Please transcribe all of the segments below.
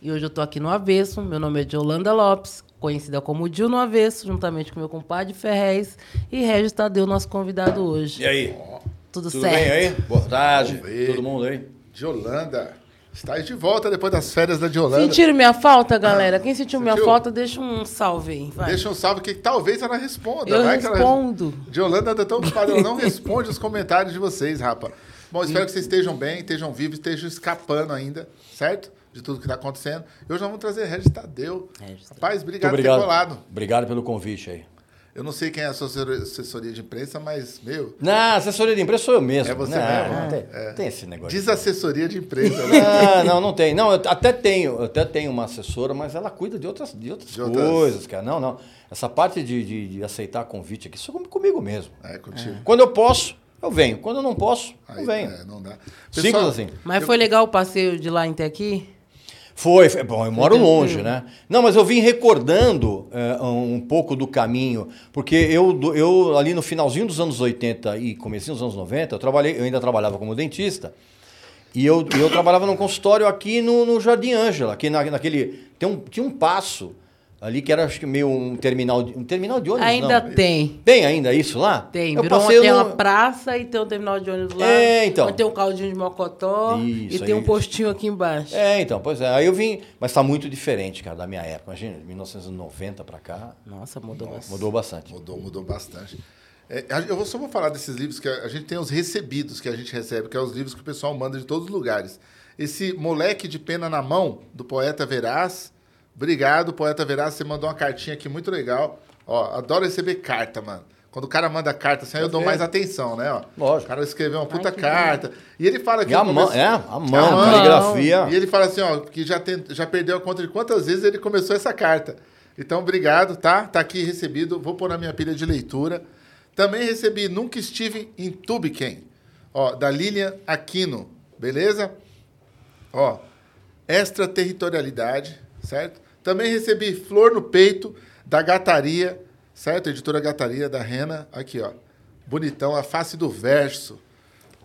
E hoje eu tô aqui no Avesso. Meu nome é Jolanda Lopes, conhecida como Dil no Avesso, juntamente com meu compadre Ferrez e Regis Tadeu, nosso convidado hoje. E aí? Tudo, Tudo certo? bem aí? Boa tarde. Todo mundo aí? Diolanda. Está de volta depois das férias da Diolanda. Sentiram minha falta, galera? Quem sentiu minha Sentiu? falta, deixa um salve aí. Vai. Deixa um salve que talvez ela responda. Eu vai que ela- respondo. Diolanda anda tão ocupada, ela não responde os comentários de vocês, rapa. Bom, espero que vocês estejam bem, estejam vivos, estejam escapando ainda, certo? De tudo que está acontecendo. E hoje nós vamos trazer Regis Tadeu. Regis Tadeu. Rapaz, Muito obrigado, por ter obrigado. colado. Obrigado pelo convite aí. Eu não sei quem é a sua assessor- assessoria de imprensa, mas, meu, Na assessoria de imprensa sou eu mesmo. É você não, mesmo? Não tem, É. tem esse negócio. diz assessoria de imprensa. né? Não, não, não tem. Não, eu até tenho, eu até tenho uma assessora, mas ela cuida de outras, de outras, De outras- coisas, cara. Não, não. Essa parte de, de, de aceitar convite aqui, isso é comigo mesmo. É, contigo. Quando eu posso, eu venho. Quando eu não posso, Aí, eu venho. é, não dá. Simples Pessoal, assim. Mas foi legal o passeio de lá até aqui? Foi, foi- bom, eu moro longe, né? Não, mas eu vim recordando é, um pouco do caminho, porque eu, eu ali no finalzinho dos anos 80 e comecinho dos anos 90, eu trabalhei, eu ainda trabalhava como dentista, e eu, eu trabalhava num consultório aqui no, no Jardim Ângela, aqui na, naquele, tem um, tinha um passo ali que era acho que meio um terminal, de- um terminal de ônibus, Ainda não. tem. Tem ainda isso lá? Tem, Eu virou uma, passei tem no- uma praça e tem um terminal de ônibus lá. É, então. Tem um caldinho de mocotó Isso, e tem um postinho aqui embaixo. É, então, pois é. Aí eu vim, mas tá muito diferente, cara, da minha época. Imagina, de 1990 pra cá, Nossa, mudou bastante. mudou bastante. Mudou, mudou bastante. É, eu só vou falar desses livros que a, a gente tem os recebidos que a gente recebe, que é os livros que o pessoal manda de todos os lugares. Esse Moleque de Pena na Mão, do Poeta Veraz. Obrigado, Poeta Veraz. Você mandou uma cartinha aqui muito legal. Ó, adoro receber carta, mano. Quando o cara manda carta assim, aí eu dou ver. mais atenção, né? Ó, Lógico. O cara escreveu uma puta que carta. E ele fala aqui E a mão, é, a mão, A mão. caligrafia. e ele fala assim, ó, que já, tem- já perdeu a conta de quantas vezes ele começou essa carta. Então, obrigado, tá? Tá aqui recebido. Vou pôr na minha pilha de leitura. Também recebi Nunca Estive em Tubiquem, ó, da Lilian Aquino, beleza? Ó, extraterritorialidade, certo? Também recebi Flor no Peito, da Gataria, certo? Editora Gataria, da Rena. Aqui, ó. Bonitão, a face do verso.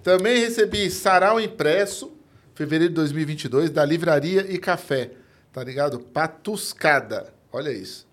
Também recebi Sarau Impresso, fevereiro de 2022, da Livraria e Café. Tá ligado? Patuscada. Olha isso.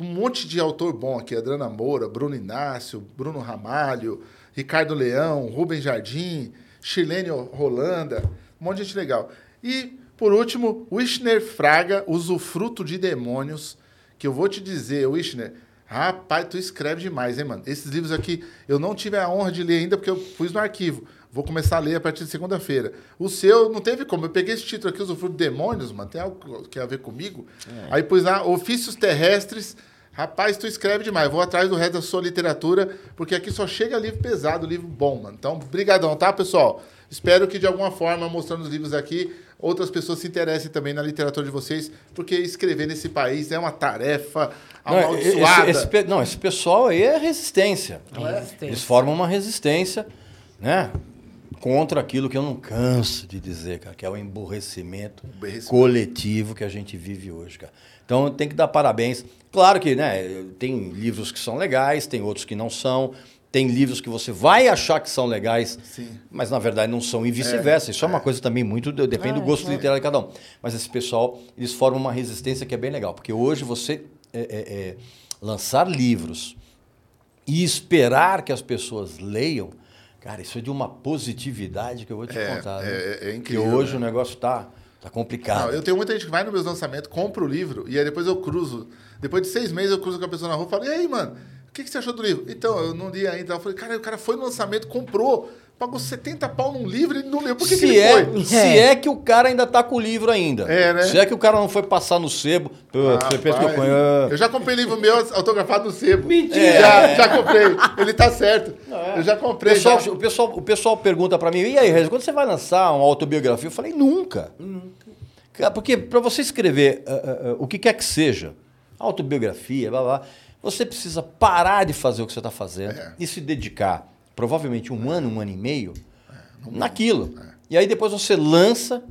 Um monte de autor bom aqui. Adriana Moura, Bruno Inácio, Bruno Ramalho, Ricardo Leão, Rubem Jardim, Chilene Rolanda. Um monte de gente legal. E, por último, Wishner Fraga, Usufruto de Demônios. Que eu vou te dizer, Wishner, rapaz, tu escreve demais, hein, mano? Esses livros aqui eu não tive a honra de ler ainda porque eu pus no arquivo. Vou começar a ler a partir de segunda-feira. O seu não teve como. Eu peguei esse título aqui, Usufruto de Demônios, mano. Tem algo que tem a ver comigo. Aí pus lá, Ofícios Terrestres. Rapaz, tu escreve demais. Vou atrás do resto da sua literatura, porque aqui só chega livro pesado, livro bom, mano. Então, brigadão, tá, pessoal? Espero que de alguma forma, mostrando os livros aqui, outras pessoas se interessem também na literatura de vocês, porque escrever nesse país é uma tarefa Não, amaldiçoada. esse, esse pe- não, esse pessoal aí é resistência. Resistência. Eles formam uma resistência, né? Contra aquilo que eu não canso de dizer, cara, que é o emburrecimento, Emburrecimento. coletivo que a gente vive hoje, cara. Então tem que dar parabéns. Claro que, né, tem livros que são legais, tem outros que não são. Tem livros que você vai achar que são legais, Sim. mas na verdade não são, e vice-versa. Isso é uma coisa também muito. Depende do É, gosto é. literário de cada um. Mas esse pessoal, eles formam uma resistência que é bem legal, porque hoje você é, é, é, lançar livros e esperar que as pessoas leiam, cara, isso é de uma positividade que eu vou te É, contar. é- né? é incrível, Que hoje né? o negócio tá. Tá complicado. Não, eu tenho muita gente que vai nos meus lançamentos, compra o livro, e aí depois eu cruzo. Depois de seis meses eu cruzo com a pessoa na rua e falo, e aí, mano, o que, que você achou do livro? Então, eu não li ainda. Eu falei, cara, o cara foi no lançamento, comprou, pagou 70 pau num livro e não leu. Por que, se, que ele é, foi? se é que o cara ainda tá com o livro ainda. É, né? Se é que o cara não foi passar no sebo. Pô, você pensa que eu conheço. eu já comprei livro meu autografado no sebo. Mentira! Já, já comprei. Ele tá certo. Eu já O comprei. pessoal, já. o, pessoal, o pessoal pergunta pra mim, e aí, Regis, quando você vai lançar uma autobiografia? Eu falei, nunca. Nunca. Porque pra você escrever ah, ah, ah, o que quer que seja, autobiografia, blá, blá, você precisa parar de fazer o que você está fazendo É. e se dedicar, provavelmente um ano, um ano e meio, É, naquilo. E aí depois você lança,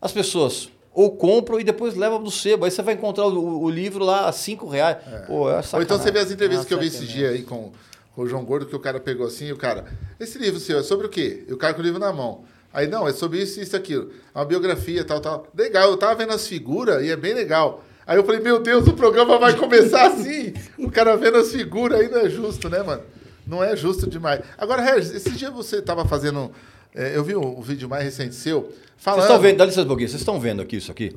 as pessoas ou compram e depois levam do sebo. Aí você vai encontrar o, o livro lá a cinco reais. Pô, é Ou então você vê as entrevistas que eu vi Nossa, esses é dias aí com, o João Gordo, que o cara pegou assim, e o cara, esse livro, senhor, é sobre o quê? E o cara com o livro na mão. Aí, não, é sobre isso, isso, aquilo. É uma biografia, tal, tal. Legal, eu tava vendo as figuras e é bem legal. Aí eu falei, meu Deus, o programa vai começar assim. o cara vendo as figuras aí não é justo, né, mano? Não é justo demais. Agora, Regis, esse dia você tava fazendo. é, eu vi o, o vídeo mais recente seu, falando. Vocês estão vendo, dá licença um vocês estão vendo aqui isso aqui?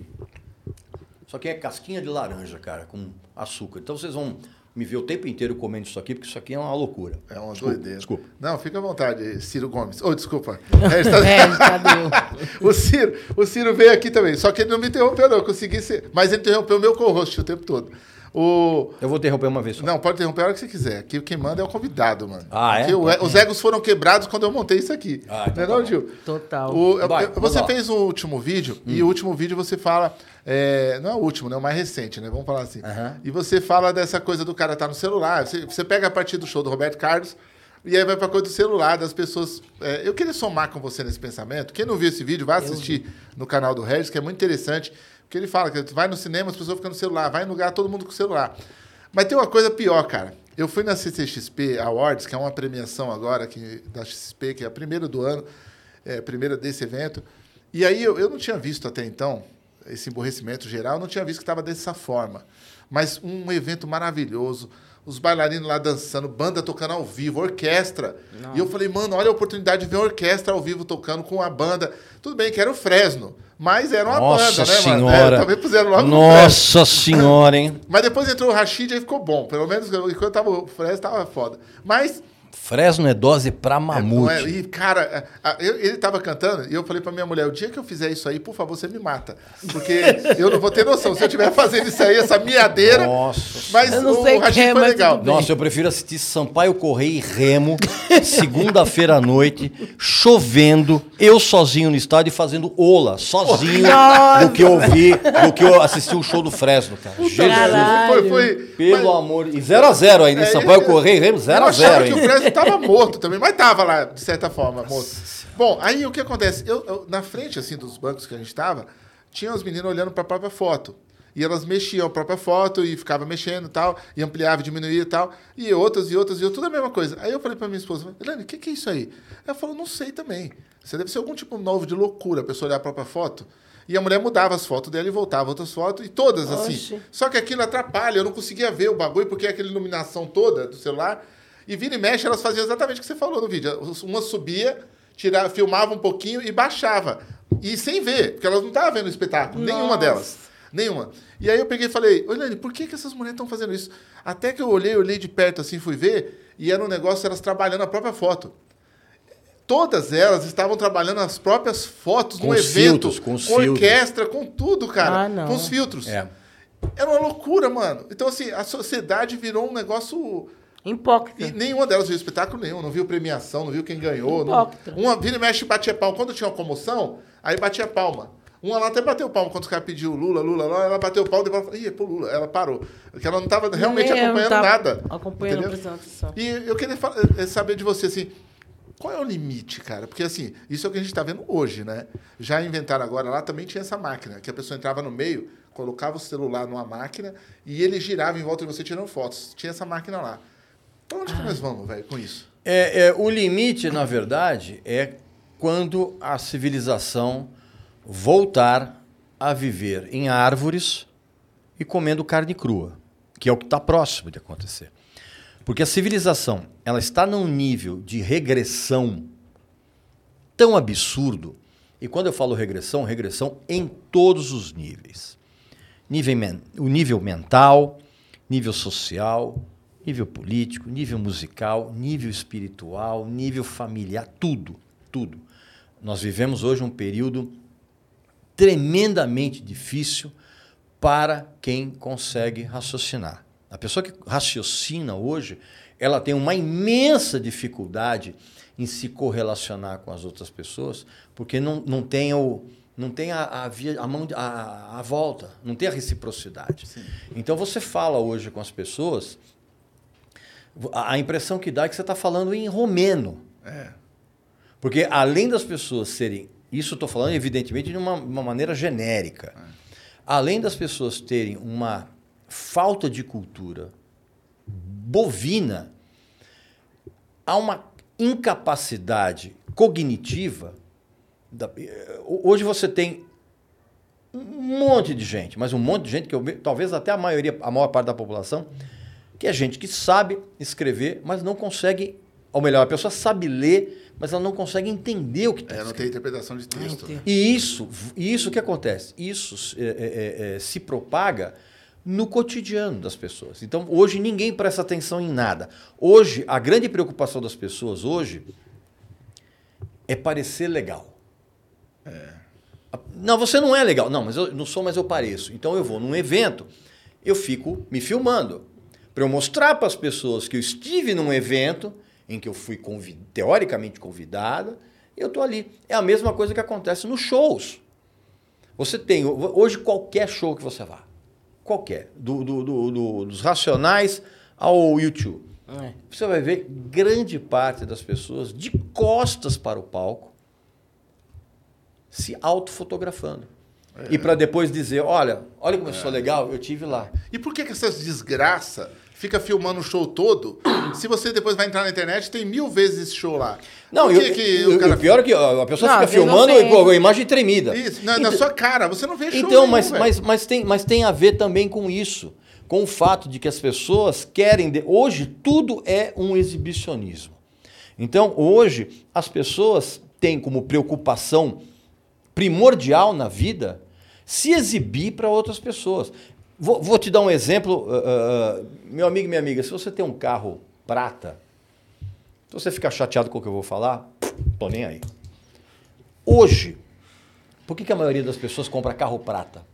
Isso aqui é casquinha de laranja, cara, com açúcar. Então vocês vão me ver o tempo inteiro comendo isso aqui, porque isso aqui é uma loucura. É uma Desculpa, doideira. Desculpa. Não, fica à vontade, Ciro Gomes. Ô, desculpa. Regis tá- É, o, Ciro, o Ciro veio aqui também, só que ele não me interrompeu, não. Eu consegui ser. Mas ele interrompeu o meu co-host o tempo todo. O... Eu vou interromper uma vez só. Não, pode interromper a hora que você quiser. Aqui quem manda é o convidado, mano. Ah, é? O- os egos foram quebrados quando eu montei isso aqui. Ah, então não é tá. Gil? Total. O- Vai, eu- você lá. Hum. fez o último vídeo, e o último vídeo você fala. é, não é o último, né? O mais recente, né? Vamos falar assim. Aham. E você fala dessa coisa do cara estar no celular. Você, você pega a partir do show do Roberto Carlos e aí vai pra coisa do celular, das pessoas. é, eu queria somar com você nesse pensamento. Quem não viu esse vídeo, vai assistir no canal do Regis, que é muito interessante. Porque ele fala que vai no cinema, as pessoas ficam no celular, vai no lugar, todo mundo com o celular. Mas tem uma coisa pior, cara. Eu fui na CCXP Awards, que é uma premiação agora que, da XP, que é a primeira do ano, é, a primeira desse evento. E aí eu, eu não tinha visto até então esse emborrecimento geral, eu não tinha visto que estava dessa forma. Mas um evento maravilhoso, os bailarinos lá dançando, banda tocando ao vivo, orquestra. E eu falei, mano, olha a oportunidade de ver uma orquestra ao vivo tocando com a banda. Tudo bem que era o Fresno, mas era uma Nossa banda, né, mano? senhora. É, também puseram logo. Nossa senhora, hein? Mas depois entrou o Rashid e ficou bom. Pelo menos enquanto tava o Fresno, tava foda. Mas Fresno é dose pra não mamute. é- e, cara, a- eu- ele tava cantando e eu falei pra minha mulher: o dia que eu fizer isso aí, por favor, você me mata. Porque eu não vou ter noção. Se eu estiver fazendo isso aí, essa miadeira. Nossa Mas Eu não o sei Rashid quem é, foi legal. Nossa, eu prefiro assistir Sampaio Correia e Remo, segunda-feira à noite, chovendo, eu sozinho no estádio fazendo ola, sozinho, Nossa. do que eu vi, do que eu assisti o show do Fresno, cara. Jesus. Foi, foi, pelo mas- amor. E 0x0 ainda, É, Sampaio eu- Correia e Remo, Eu 0x0 achava que o ainda. Fresno tava morto também, mas tava lá, de certa forma, morto. Bom, aí o que acontece? Eu, eu- na frente, assim, dos bancos que a gente tava, tinha os meninos olhando pra própria foto. E elas mexiam a própria foto e ficava mexendo e tal, e ampliava, diminuía e tal. E outras, e outras, e outras, tudo a mesma coisa. Aí eu falei pra minha esposa, Helene, o que, que é isso aí? Ela falou, não sei também. Você deve ser algum tipo novo de loucura, a pessoa olhar a própria foto. E a mulher mudava as fotos dela e voltava outras fotos, e todas assim. Oxe. Só que aquilo atrapalha, eu não conseguia ver o bagulho, porque aquela iluminação toda do celular. E vira e mexe, elas faziam exatamente o que você falou no vídeo. Uma subia, tirava, filmava um pouquinho e baixava. E sem ver, porque elas não estavam vendo o espetáculo, nenhuma Nossa. delas. Nenhuma. E aí eu peguei e falei, ô Lani, por que, que essas mulheres estão fazendo isso? Até que eu olhei, olhei de perto assim, fui ver, e era um negócio, elas trabalhando a própria foto. Todas elas estavam trabalhando as próprias fotos Com no os evento, filtros, com filtros. orquestra, com tudo, cara. Ah, não. Com os filtros. É. Era uma loucura, mano. Então, assim, a sociedade virou um negócio. Hipócrita. E nenhuma delas viu espetáculo nenhum, não viu premiação, não viu quem ganhou. Não... Hipócrita. Uma vira e mexe batia palma. Quando tinha uma comoção, aí batia palma. Uma lá até bateu palma quando os caras pediu Lula, Lula, Lula, ela bateu palma e depois ela falou, ih, é pro Lula. Ela parou. Porque ela não estava realmente Nem acompanhando nada. Acompanhando, entendeu? prestando atenção. E eu queria fa- eh, saber de você, assim, qual é o limite, cara? Porque, assim, isso é o que a gente está vendo hoje, né? Já inventaram agora, lá também tinha essa máquina, que a pessoa entrava no meio, colocava o celular numa máquina e ele girava em volta de você tirando fotos. Tinha essa máquina lá. Pra onde que nós vamos, velho, com isso? É, é, o limite, na verdade, é quando a civilização voltar a viver em árvores e comendo carne crua, que é o que está próximo de acontecer. Porque a civilização ela está num nível de regressão tão absurdo E quando eu falo regressão, regressão em todos os níveis. Nível o nível mental, nível social, nível político, nível musical, nível espiritual, nível familiar, tudo, tudo. Nós vivemos hoje um período tremendamente difícil para quem consegue raciocinar. A pessoa que raciocina hoje, ela tem uma imensa dificuldade em se correlacionar com as outras pessoas, porque não, não tem, o, não tem a, a, via, a, mão, a, a volta, não tem a reciprocidade. Então você fala hoje com as pessoas, a, impressão que dá é que você está falando em romeno. Porque além das pessoas serem. Isso estou falando, evidentemente, de uma, uma maneira genérica. Além das pessoas terem uma falta de cultura bovina, há uma incapacidade cognitiva. da- eh, hoje você tem um monte de gente, mas um monte de gente que eu, ve- talvez até a maioria, a maior parte da população, que é gente que sabe escrever, mas não consegue, ou melhor, a pessoa sabe ler, mas ela não consegue entender o que está É, não tem interpretação de texto. entendi. né? e isso, isso que acontece? Isso é, é, é, é, se propaga no cotidiano das pessoas. Então, hoje ninguém presta atenção em nada. Hoje, a grande preocupação das pessoas hoje é parecer legal. Não, você não é legal. Não, mas eu não sou, mas eu pareço. Então eu vou num evento, eu fico me filmando para eu mostrar para as pessoas que eu estive num evento em que eu fui convi- teoricamente convidada, e eu estou ali. É a mesma coisa que acontece nos shows. Você tem hoje qualquer show que você vá, qualquer, do, do- do- do- dos Racionais ao YouTube, É. você vai ver grande parte das pessoas de costas para o palco se autofotografando. E para depois dizer, olha, olha como eu sou legal, eu tive lá. E por que, que essas desgraça fica filmando o show todo? se você depois vai entrar na internet, tem mil vezes esse show lá. Não, por eu, que, que eu- o cara pior é que a pessoa Não, fica filmando com a imagem tremida. Isso, na, na sua cara, você não vê show Então, nenhum, mas, velho. mas, mas, tem, mas tem a ver também com isso. Com o fato de que as pessoas querem. de- Hoje, tudo é um exibicionismo. Então, hoje, as pessoas têm como preocupação primordial na vida se exibir para outras pessoas. Vou, vou te dar um exemplo, ah, ah, meu amigo e minha amiga. Se você tem um carro prata, se você ficar chateado com o que eu vou falar, tô nem aí. Hoje, por que, que a maioria das pessoas compra carro prata?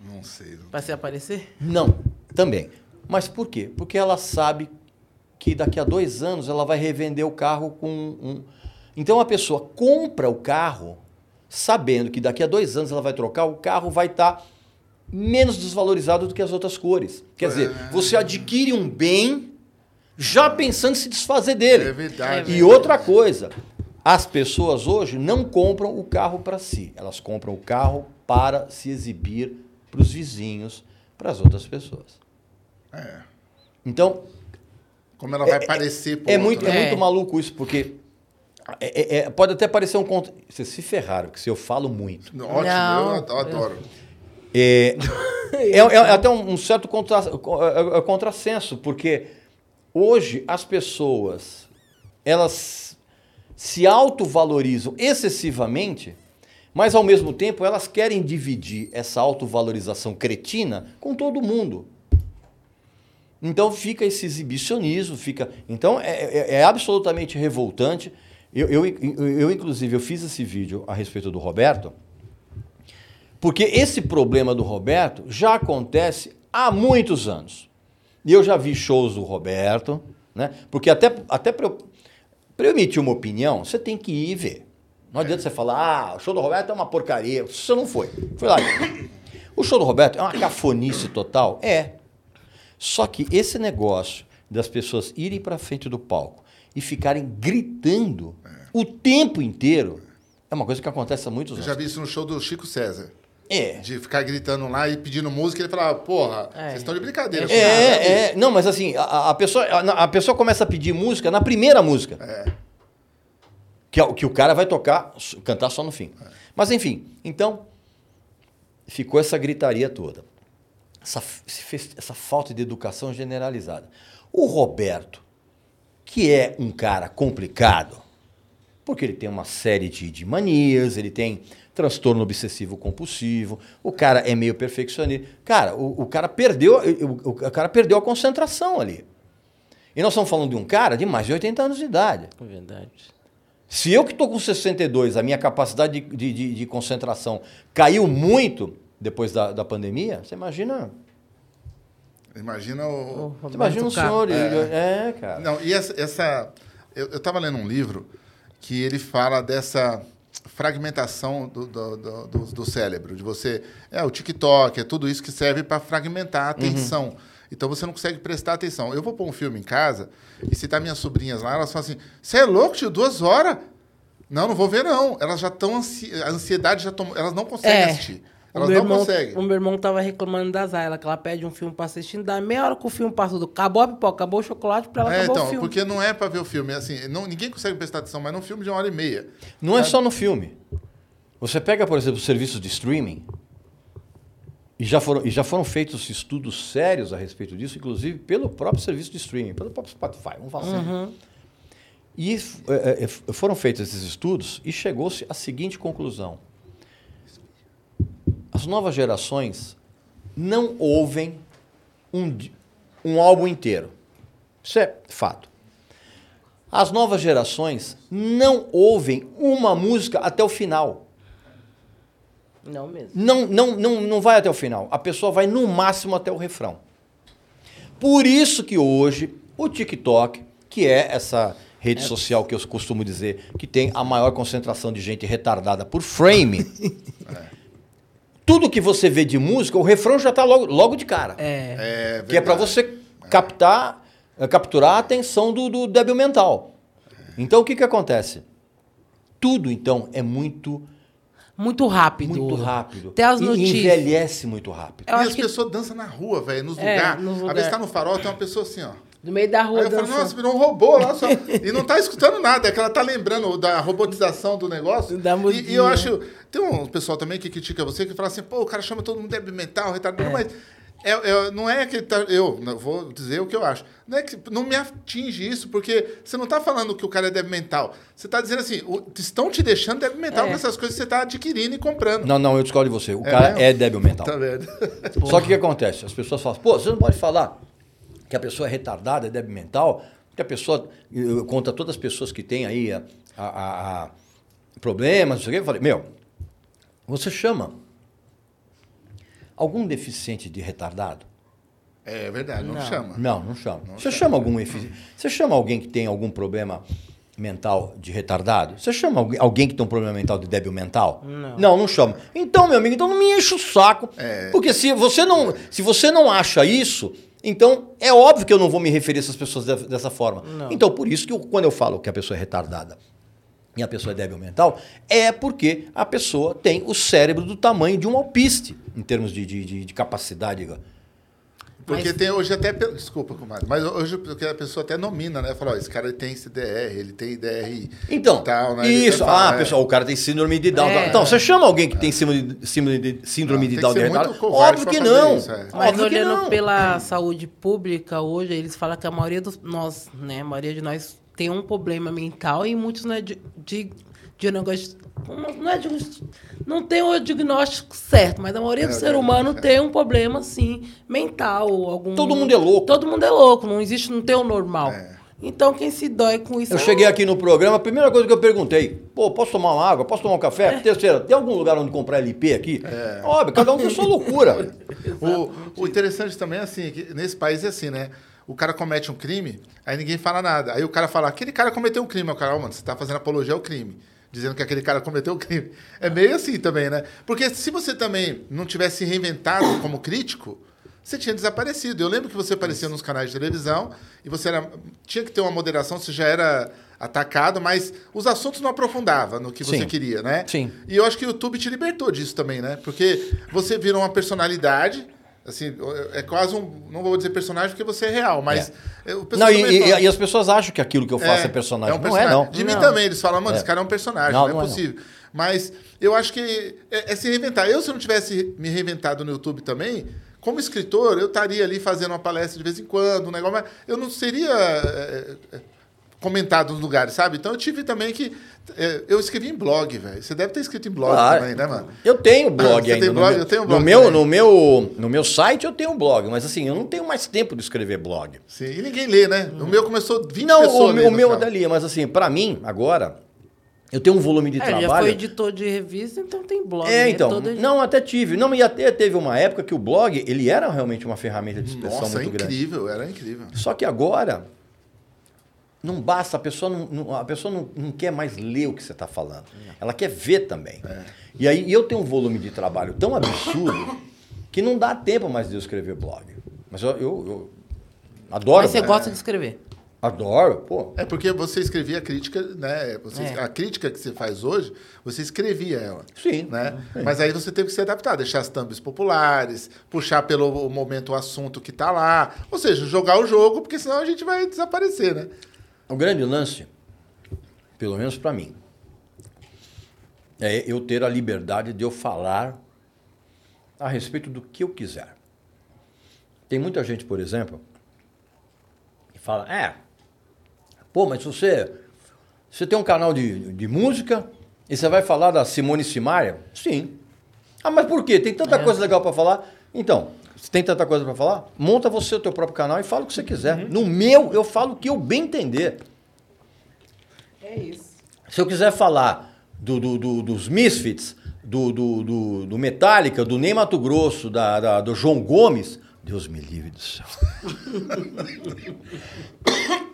Não sei. não. Pra se aparecer? Não, também. Mas por quê? Porque ela sabe que daqui a dois anos ela vai revender o carro com um. Então a pessoa compra o carro sabendo que daqui a dois anos ela vai trocar, o carro vai estar menos desvalorizado do que as outras cores. Quer dizer, você adquire um bem já pensando em se desfazer dele. É verdade. E outra coisa, as pessoas hoje não compram o carro para si, elas compram o carro para se exibir para os vizinhos, para as outras pessoas. Então, Como ela vai parecer pro é outro, muito, é né? É. muito maluco isso, porque é- é- é- pode até parecer um conto. Vocês se ferraram, porque se eu falo muito. Ótimo, Não. eu ado- adoro. É, é, é até um, certo contra, é- é- é contrassenso, porque hoje as pessoas elas se autovalorizam excessivamente, mas ao mesmo tempo elas querem dividir essa autovalorização cretina com todo mundo. Então fica esse exibicionismo, fica. Então é, é- é absolutamente revoltante. Eu, eu, eu, eu, inclusive, eu fiz esse vídeo a respeito do Roberto, porque esse problema do Roberto já acontece há muitos anos. E eu já vi shows do Roberto, né? Porque até, até para eu, pra eu emitir uma opinião, você tem que ir ver. Não adianta você falar, ah, o show do Roberto é uma porcaria. Você não foi. Foi lá. O show do Roberto é uma cafonice total? É. Só que esse negócio das pessoas irem para frente do palco e ficarem gritando o tempo inteiro é uma coisa que acontece há muitos Eu anos. já vi isso no show do Chico César. É. De ficar gritando lá e pedindo música, ele falava, porra, É. vocês estão de brincadeira. É, É, é. Não, mas assim, a, a pessoa, a, a pessoa começa a pedir música na primeira música. Que, é o- que o cara vai tocar, cantar só no fim. Mas enfim, então, ficou essa gritaria toda. Essa, essa falta de educação generalizada. O Roberto, que é um cara complicado, Porque ele tem uma série de, de manias, ele tem transtorno obsessivo compulsivo, o cara é meio perfeccionista. Cara, o, o cara perdeu, o, o cara perdeu a concentração ali. E nós estamos falando de um cara de mais de 80 anos de idade. É verdade. Se eu que estou com 62, a minha capacidade de, de, de, de concentração caiu muito depois da, da pandemia, você imagina. Imagina o. O Você imagina o senhor. É, é cara. Não, e essa. essa eu estava lendo um livro que ele fala dessa fragmentação do, do, do, do- cérebro, de você. É o TikTok, é tudo isso que serve para fragmentar a atenção. Então você não consegue prestar atenção. Eu vou pôr um filme em casa e se tá minhas sobrinhas lá, elas falam assim: você é louco, tio? Duas horas? Não, não vou ver, não. Elas já estão. Ansi... A ansiedade já tomou. Elas não conseguem assistir. O Elas meu, não irmão, conseguem. o meu irmão tava reclamando da Zayla, que ela pede um filme pra assistir, dá meia hora que o filme passa tudo. Acabou a pipoca, acabou o chocolate, pra ela É, acabou então, o filme. porque não é para ver o filme. é Assim, não, ninguém consegue prestar atenção, mas num filme de uma hora e meia. Não é só no filme. Você pega, por exemplo, os serviços de streaming, e já foram, e já foram feitos estudos sérios a respeito disso, inclusive pelo próprio serviço de streaming, pelo próprio Spotify, vamos falar assim. E é, é, foram feitos esses estudos e chegou-se à seguinte conclusão. As novas gerações não ouvem um, um álbum inteiro. Isso é fato. As novas gerações não ouvem uma música até o final. Não mesmo. Não, não, não, não vai até o final. A pessoa vai no máximo até o refrão. Por isso que hoje o TikTok, que é essa rede social que eu costumo dizer que tem a maior concentração de gente retardada por frame, tudo que você vê de música, o refrão já está logo, logo de cara. É. É que é para você captar, eh, capturar a atenção do, do débil mental. Então o que, que acontece? Tudo então é muito Muito rápido. muito rápido. Até as E notícias. envelhece muito rápido. Eu e as que pessoas dançam na rua, velho, nos É, lugares. nos Às lugar. vezes tá no farol, tem uma pessoa assim, ó. No meio da rua Aí eu falo, dançando. nossa, virou um robô lá só. e não tá escutando nada, é que ela tá lembrando da robotização do negócio. Da e, e eu acho. Tem um pessoal também que critica você que fala assim, pô, o cara chama todo mundo de débil mental, retardado, mas. É, é- não é que ele tá, eu vou dizer o que eu acho. Não é que não me atinge isso, porque você não está falando que o cara é débil mental. Você está dizendo assim, o- estão te deixando débil mental É. com essas coisas que você está adquirindo e comprando. Não, não, eu discordo de você. O É cara mesmo? é débil mental. Tá vendo? Só que o que acontece? As pessoas falam, pô, você não pode falar que a pessoa é retardada, é débil mental, porque a pessoa conta todas as pessoas que têm aí a, a- a- problemas, não sei o quê. Eu falei, meu, você chama algum deficiente de retardado? É verdade, não, Não. chama. Não, não chama. Você chama algum efi- Você chama alguém que tem algum problema mental de retardado? Você chama alguém, alguém que tem um problema mental de débil mental? Não. Não, não chama. Então, meu amigo, então não me enche o saco. É. Porque se você não, se você não acha isso, então é óbvio que eu não vou me referir a essas pessoas de- dessa forma. Não. Então, por isso que eu- quando eu falo que a pessoa é retardada e a pessoa é débil mental, é porque a pessoa tem o cérebro do tamanho de um alpiste, em termos de, de, de- de capacidade. Porque Mas- tem hoje até. Desculpa, comadre. Mas hoje porque a pessoa até nomina, né? Fala, ó, esse cara ele tem CDR, ele tem DRI. Então, tal, né? Isso. fala, ah, é. pessoal, o cara tem síndrome de Down. É. Então, você chama alguém que tem síndrome de, síndrome de, síndrome Ah, de Down de Óbvio que não. isso, é. Mas Óbvio que olhando não. pela saúde pública hoje, eles falam que a maioria dos nós, né, a maioria de nós tem um problema mental e muitos não é de, de, de negócio, não é de, não tem o diagnóstico certo, mas a maioria do É, ser é, humano é. tem um problema sim mental, algum Todo mundo é louco. Todo mundo é louco, não existe, não tem o normal. É. Então quem se dói com isso Eu é cheguei aqui no programa, a primeira coisa que eu perguntei, pô, posso tomar uma água? Posso tomar um É. café? Terceira, tem algum lugar onde comprar LP aqui? Óbvio, cada um tem sua loucura. O, o interessante também é assim, que nesse país é assim, né? O cara comete um crime, aí ninguém fala nada. Aí o cara fala, aquele cara cometeu um crime. Aí O cara, ó, mano, você tá fazendo apologia ao crime. Dizendo que aquele cara cometeu um crime. É meio assim também, né? Porque se você também não tivesse se reinventado como crítico, você tinha desaparecido. Eu lembro que você aparecia nos canais de televisão e você era, tinha que ter uma moderação, você já era atacado, mas os assuntos não aprofundava no que você Sim. queria, né? Sim. E eu acho que o YouTube te libertou disso também, né? Porque você virou uma personalidade, assim, é quase um. Não vou dizer personagem porque você é real, mas. é, o pessoal Não, e, também e- e as pessoas acham que aquilo que eu faço é, personagem. um não é, não. De mim Não. também, eles falam, mano, É. esse cara é um personagem, Não, não, não é é, não. possível. Mas eu acho que é, é se reinventar. Eu, se eu não tivesse me reinventado no YouTube também, como escritor, eu estaria ali fazendo uma palestra de vez em quando, um negócio, mas eu não seria. Comentado nos lugares, sabe? Então eu tive também que. é, eu escrevi em blog, velho. Você deve ter escrito em blog Claro. também, né, mano? Eu tenho blog Você ainda. tem no blog? meu- Eu tenho no blog meu, também. no, meu, no meu site eu tenho um blog, mas assim, eu não tenho mais tempo de escrever blog. Sim, e ninguém lê, né? O meu começou 20 Não, pessoas o, meu- o meu é dali, mas assim, pra mim, agora, eu tenho um volume de É, já trabalho. foi editor de revista, então tem blog. É, né? então, não, até tive. Não, e até teve uma época que o blog, ele era realmente uma ferramenta de expressão Nossa, é muito grande. incrível, era incrível. Só que agora, não basta, a pessoa não, não- a pessoa não, não quer mais ler o que você está falando. Ela quer ver também. E aí eu tenho um volume de trabalho tão absurdo que não dá tempo mais de eu escrever blog. Mas eu, eu- eu adoro. Mas você né? gosta de escrever. Adoro, pô. É porque você escrevia crítica, né? Você- É. A crítica que você faz hoje, você escrevia ela. Sim. Né? Mas aí você teve que se adaptar, deixar as thumbs populares, puxar pelo momento o assunto que tá lá. Ou seja, jogar o jogo, porque senão a gente vai desaparecer, né? O grande lance, pelo menos para mim, é eu ter a liberdade de eu falar a respeito do que eu quiser. Tem muita gente, por exemplo, que fala: é, pô, mas você, você tem um canal de, de música e você vai falar da Simone Simaria? Sim. Ah, mas por quê? Tem tanta coisa legal para falar. Então, se tem tanta coisa para falar, monta você o teu próprio canal e fala o que você quiser. No meu, eu falo o que eu bem entender. É isso. Se eu quiser falar do, do- do- dos Misfits, do, do, do- do Metallica, do Ney Mato Grosso, da, da- do João Gomes, Deus me livre do céu.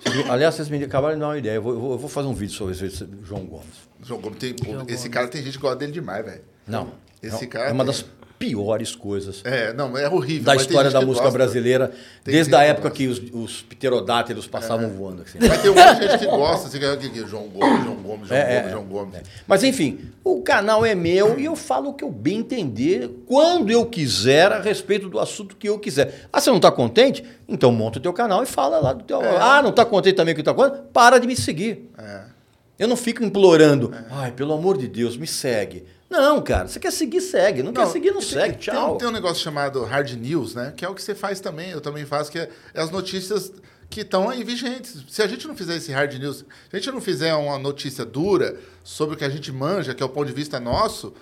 Vocês Aliás, vocês me acabaram de dar uma ideia. Eu vou, eu vou- eu vou fazer um vídeo sobre esse João Gomes. João Gomes tem- esse cara tem gente que gosta dele demais, velho. Não. Esse não, cara é uma tem- das piores coisas É, não, é horrível. da história da música gosta. brasileira, Tem desde a época que os, os pterodátilos passavam voando. assim. Mas tem de gente que gosta, assim, que, que, que João Gomes, João Gomes, João É, Gomes, é, João Gomes. é. Mas enfim, o canal é meu e eu falo o que eu bem entender, quando eu quiser, a respeito do assunto que eu quiser. Ah, você não está contente? Então monta o teu canal e fala lá do teu. Ah, não está contente também com o que está contente? Para de me seguir. É. Eu não fico implorando, ai, pelo amor de Deus, me segue. Não, cara, você quer seguir, segue. Não, quer seguir, não tem- segue. tem- Tchau. Tem, um negócio chamado hard news, né? Que é o que você faz também, eu também faço, que é, é as notícias que estão aí vigentes. Se a gente não fizer esse hard news, se a gente não fizer uma notícia dura sobre o que a gente manja, que é o ponto de vista nosso,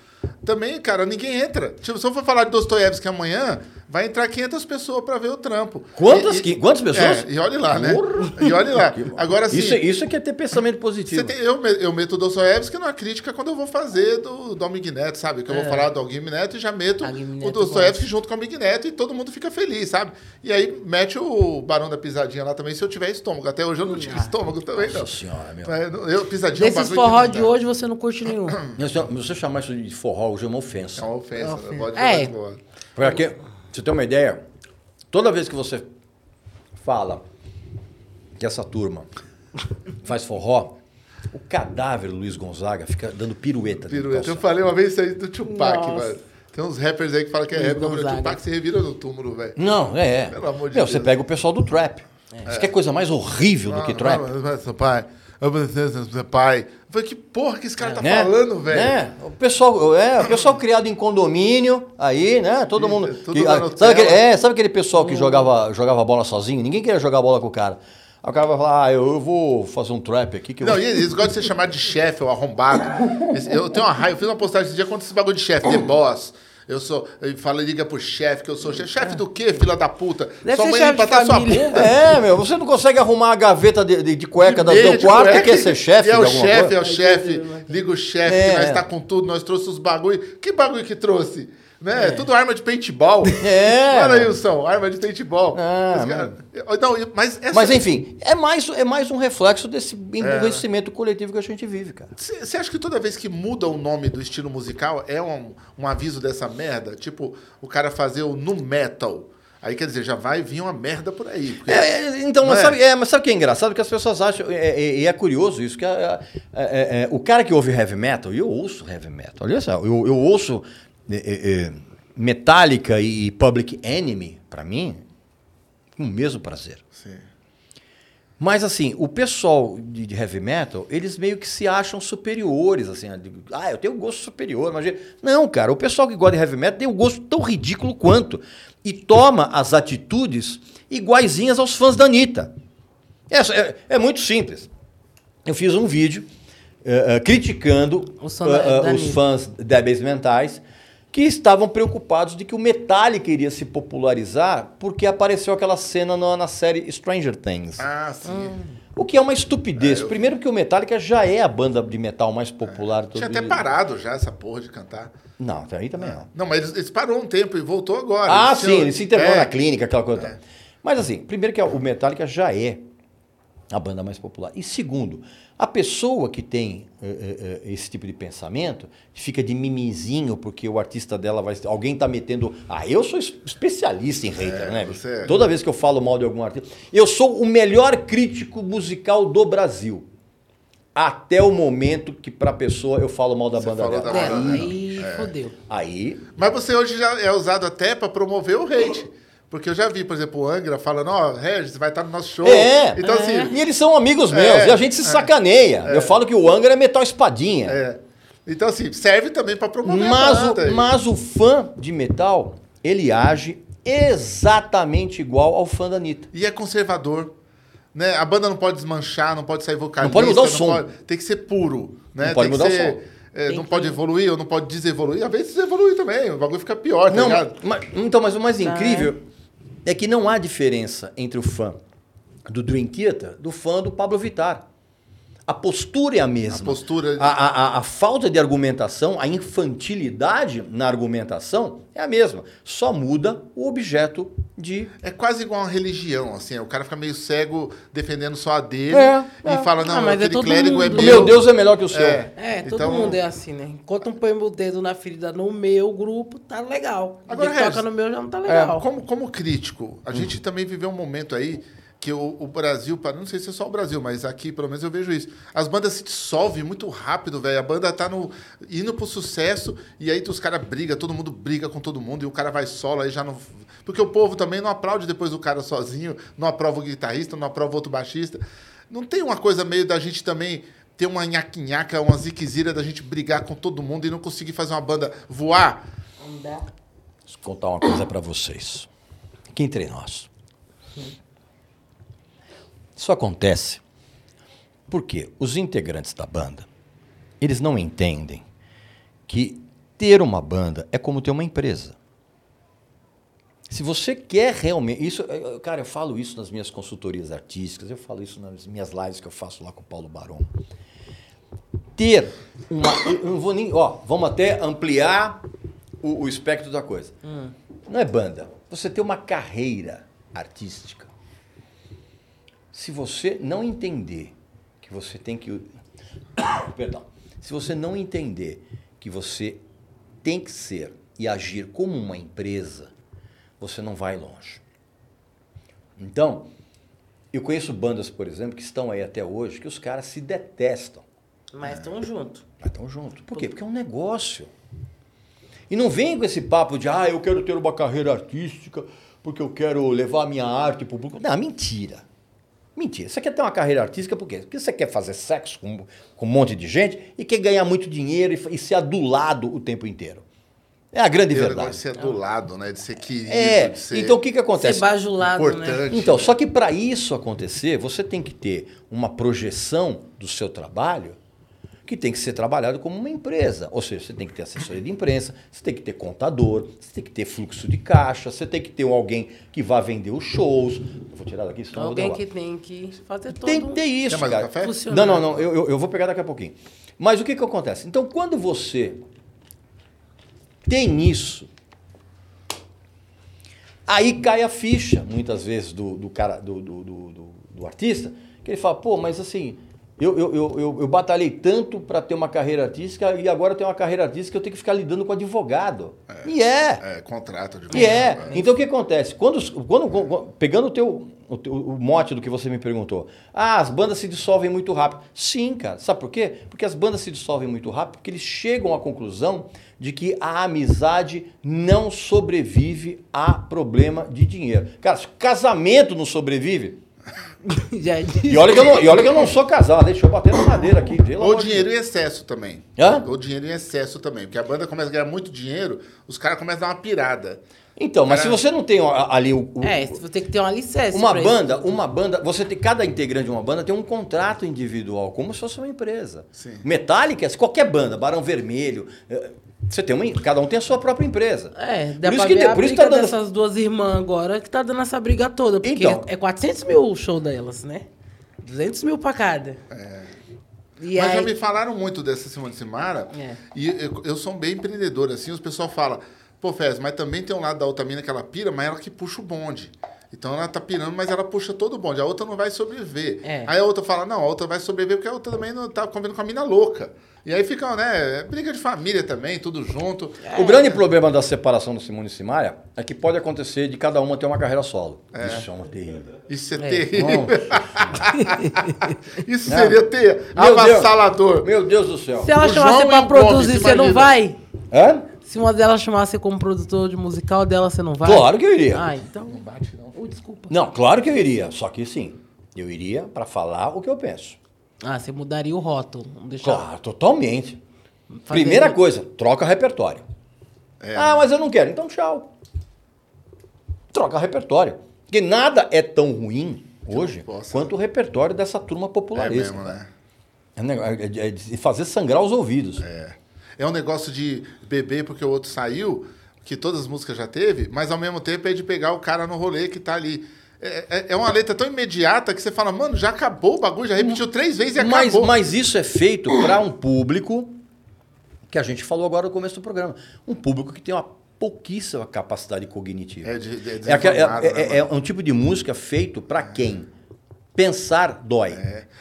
também, cara, ninguém entra. Tipo, se eu for falar de Dostoiévski amanhã, vai entrar 500 pessoas para ver o trampo. Quantas E- que- quantas pessoas? É, e olhe lá, né? E olhe lá. Agora sim. Isso, é- isso é que é ter pensamento positivo. Você tem- eu, eu meto o Dostoiévski numa crítica quando eu vou fazer do, do Almig Neto, sabe? Que eu vou falar do Almig Neto e já meto Almig o Neto Dostoiévski junto com o Almig Neto e todo mundo fica feliz, sabe? E aí mete o Barão da Pisadinha lá também, se eu tiver estômago. Até hoje eu não tive estômago também, não. Nossa senhora, meu. Mas Eu, pisadinha é um Desses forró de hoje você não curte nenhum. Se você chamar isso de forró hoje é uma ofensa. É uma ofensa, É né? uma Pode ofensa. jogar É. fora. Porque, você tem uma ideia, toda vez que você fala que essa turma faz forró, o cadáver do Luiz Gonzaga fica dando pirueta. Pirueta. Eu falei uma vez isso aí do Tupac, Nossa. mano. Tem uns rappers aí que falam que é Luiz rap, mas o. Tupac se revira no túmulo, velho. Não, é. é. Pelo amor de Meu, você Deus. pega o pessoal do trap. Você quer coisa mais horrível do que trap? Não, não, seu pai. Pai. Eu falei, que porra que esse cara tá Né? falando, velho? Né? O pessoal, é, o pessoal criado em condomínio, aí, né? Todo mundo. tudo que- ah, sabe, aquele, é, sabe aquele pessoal que jogava, jogava bola sozinho? Ninguém queria jogar bola com o cara. Aí o cara vai falar, ah, eu, vou fazer um trap aqui que Não, vou- eles gostam de ser chamado de chefe ou arrombado. Eu tenho uma raiva, eu fiz uma postagem esse dia contra esse bagulho de chefe, the boss. Eu sou. Eu falo, liga pro chefe que eu sou chefe. Chefe do quê, filha da puta? Deve sua mãe até sua bunda. É, meu, você não consegue arrumar a gaveta de, de, de cueca do teu quarto e cueca. quer ser chefe é de o chefe, é o chefe. Liga o chefe, É. que nós tá com tudo, nós trouxe os bagulho. Que bagulho que trouxe? Né? Tudo arma de paintball. É. Olha aí, Wilson, arma de paintball. Ah, Esse cara- Não, mas essa- Mas enfim, é mais, é mais um reflexo desse emburrecimento coletivo que a gente vive, cara. Você acha que toda vez que muda o nome do estilo musical é um, um aviso dessa merda? Tipo, o cara fazer o nu metal. Aí quer dizer, já vai vir uma merda por aí. porque- É, é, então, mas, é? sabe, é, mas sabe o que é engraçado? Que as pessoas acham, e é, é- é curioso isso, que é, é, é, é, o cara que ouve heavy metal, e eu ouço heavy metal, olha só, eu, eu ouço é, é, é, Metallica e Public Enemy, pra mim, com o mesmo prazer. Sim. Mas assim, o pessoal de, de heavy metal, eles meio que se acham superiores, assim. ah, eu tenho um gosto superior, mas... Não, cara, o pessoal que gosta de heavy metal tem um gosto tão ridículo quanto. E toma as atitudes iguaizinhas aos fãs da Anitta. É, é, é muito simples. eu fiz um vídeo eh, eh, criticando O som eh, da- eh, da que estavam preocupados de que o Metallica iria se popularizar porque apareceu aquela cena na, na série Stranger Things. Ah, sim. O que é uma estupidez. Primeiro que o Metallica já é a banda de metal mais popular do Tinha até parado já essa porra de cantar. Não, até aí também não. Não, mas eles, eles parou um tempo e voltou agora. Ah, Eles sim, tinham- ele se internou É. na clínica, aquela coisa. Mas assim, primeiro que o Metallica já é a banda mais popular. E segundo, a pessoa que tem eh, eh, eh, esse tipo de pensamento, que fica de mimizinho porque o artista dela vai... Alguém tá metendo... Ah, eu sou es- especialista em hater, né? bicho? você é. Toda vez que eu falo mal de algum artista... Eu sou o melhor crítico musical do Brasil. Até o momento que pra pessoa eu falo mal da Você banda dela. da É, banda. aí fodeu. Aí Mas você hoje já é usado até pra promover o hate. Porque eu já vi, por exemplo, o Angra falando, ó, Regis, você vai estar no nosso show. É, Então, assim, E eles são amigos meus, É, e a gente se sacaneia. Eu falo que o Angra é metal espadinha. é. Então, assim, serve também pra promover mas, a banda. o, mas o fã de metal, ele age exatamente igual ao fã da Anitta. E é conservador. Né? A banda não pode desmanchar, não pode sair vocalista. Não pode mudar o som. pode- tem que ser puro. Né? Não pode tem mudar que o ser, som. é, não que- pode evoluir ou não pode desevoluir. Às vezes desevolui também, o bagulho fica pior, tá Não, ligado? mas, então, mas o mais Tá. incrível é que não há diferença entre o fã do Dream Theater do fã do Pablo Vittar. A postura é a mesma. A postura- A, a- a- a falta de argumentação, a infantilidade na argumentação é a mesma. Só muda o objeto de É quase igual uma religião, assim. O cara fica meio cego defendendo só a dele É, e é. fala, não, Ah, mas é aquele todo clérigo é mundo. O meu. meu Deus é melhor que o seu. É. É, todo Então- mundo é assim, né? Enquanto não põe o dedo na ferida no meu grupo, tá legal. Agora, Regis, toca no meu já não tá É, legal. como, como crítico, a gente também viveu um momento aí que o, o Brasil, para- não sei se é só o Brasil, mas aqui pelo menos eu vejo isso. As bandas se dissolvem muito rápido, velho. A banda tá no, indo pro sucesso e aí os caras brigam, todo mundo briga com todo mundo e o cara vai solo, aí já não. Porque o povo também não aplaude depois o cara sozinho, não aprova o guitarrista, não aprova outro baixista. Não tem uma coisa meio da gente também ter uma nhaquinhaca, uma ziquezira da gente brigar com todo mundo e não conseguir fazer uma banda voar? Dá. Deixa eu contar uma coisa pra vocês. Aqui entre nós. Isso acontece porque os integrantes da banda, eles não entendem que ter uma banda é como ter uma empresa. Se você quer realmente. Isso, eu- cara, eu falo isso nas minhas consultorias artísticas, eu falo isso nas minhas lives que eu faço lá com o Paulo Barão. Ter uma. Eu não vou nem. Ó, vamos até ampliar o, o espectro da coisa. Não é banda. Você tem uma carreira artística. Se você não entender que você tem que. Perdão. Se você não entender que você tem que ser e agir como uma empresa, você não vai longe. Então, eu conheço bandas, por exemplo, que estão aí até hoje, que os caras se detestam. Mas estão junto. Mas estão juntos. Por quê? Porque é um negócio. E não vem com esse papo de, ah, eu quero ter uma carreira artística porque eu quero levar a minha arte para o público. Não, mentira. Mentira. Você quer ter uma carreira artística por quê? Porque você quer fazer sexo com, com um monte de gente e quer ganhar muito dinheiro e, e ser adulado o tempo inteiro. É a grande verdade. negócio de ser do lado, né? De ser querido, É, de ser então o que, que acontece? Ser bajulado, né? importante. Então, só que para isso acontecer, você tem que ter uma projeção do seu trabalho que tem que ser trabalhado como uma empresa. Ou seja, você tem que ter assessoria de imprensa, você tem que ter contador, você tem que ter fluxo de caixa, você tem que ter alguém que vá vender os shows. Eu vou tirar daqui, senão eu vou Alguém que tem que fazer todo Tem que ter isso, Quer cara. café? Não, não, não. Eu, eu, eu vou pegar daqui a pouquinho. Mas o que, que acontece? Então, quando você tem isso, aí cai a ficha, muitas vezes, do, do cara, do, do, do, do- do artista, que ele fala, pô, mas assim, eu, eu, eu, eu, batalhei tanto para ter uma carreira artística e agora eu tenho uma carreira artística eu tenho que ficar lidando com advogado. E é. É, contrato de E é. Então o que acontece? Quando, quando- quando- pegando o teu, o teu- o mote do que você me perguntou, ah, as bandas se dissolvem muito rápido. Sim, cara. Sabe por quê? Porque as bandas se dissolvem muito rápido porque eles chegam à conclusão de que a amizade não sobrevive a problema de dinheiro. Cara, se casamento não sobrevive. Já disse. E olha que eu não, e olha que eu não sou casado, deixa eu bater na madeira aqui. Ou dinheiro em excesso também. Hã? Ou dinheiro em excesso também. Porque a banda começa a ganhar muito dinheiro, os caras começam a dar uma pirada. Então, mas se você não tem ali o, o- É, você tem que ter um alicerce. uma pra isso. banda, uma banda, você tem cada integrante de uma banda tem um contrato individual, como se fosse uma empresa. Sim. Metallica, qualquer banda, Barão Vermelho, eh, você tem uma, cada um tem a sua própria empresa. É, dá Por isso pra que ver por isso briga tá dando- dessas duas irmãs agora que tá dando essa briga toda. Porque Então. é 400 mil o show delas, né? 200 mil pra cada. E Mas aí, já me falaram muito dessa Simone Simara. É. E eu, eu sou bem empreendedor, assim, os pessoal fala, pô, Fez, mas também tem um lado da outra mina que ela pira, mas ela que puxa o bonde. Então ela tá pirando, mas ela puxa todo o bonde. A outra não vai sobreviver. É. Aí a outra fala, não, a outra vai sobreviver porque a outra também não tá convivendo com a mina louca. E aí fica, né, briga de família também, tudo junto. O grande problema da separação do Simone e Simaria é que pode acontecer de cada uma ter uma carreira solo. Isso é uma terrível. Isso é, É. terrível. Isso Não. seria ter Meu Deus. avassalador. Meu Deus do céu. se ela o chamar você João pra produzir, você não imagina. vai? Hã? Se uma delas chamar você como produtor de musical dela, você não vai? Claro que eu iria. Ah, então. Bate, não. Desculpa. Não, claro que eu iria. Só que sim, eu iria para falar o que eu penso. Ah, você mudaria o rótulo. Deixar. Claro, totalmente. Fazer- Primeira coisa, troca repertório. Ah, mas eu não quero. Então, tchau. Troca repertório. Porque nada é tão ruim hoje possa. quanto o repertório dessa turma É popularista. mesmo, né? É, um negócio- é de- é fazer sangrar os ouvidos. É um negócio de beber porque o outro saiu, que todas as músicas já teve, mas ao mesmo tempo é de pegar o cara no rolê que tá ali. É, é- é uma letra tão imediata que você fala, mano, já acabou o bagulho, já repetiu três vezes e Mas, acabou. mas isso é feito para um público que a gente falou agora no começo do programa. Um público que tem uma pouquíssima capacidade cognitiva. É de- é é, é- é- né, é um tipo de música feito para quem? Pensar dói.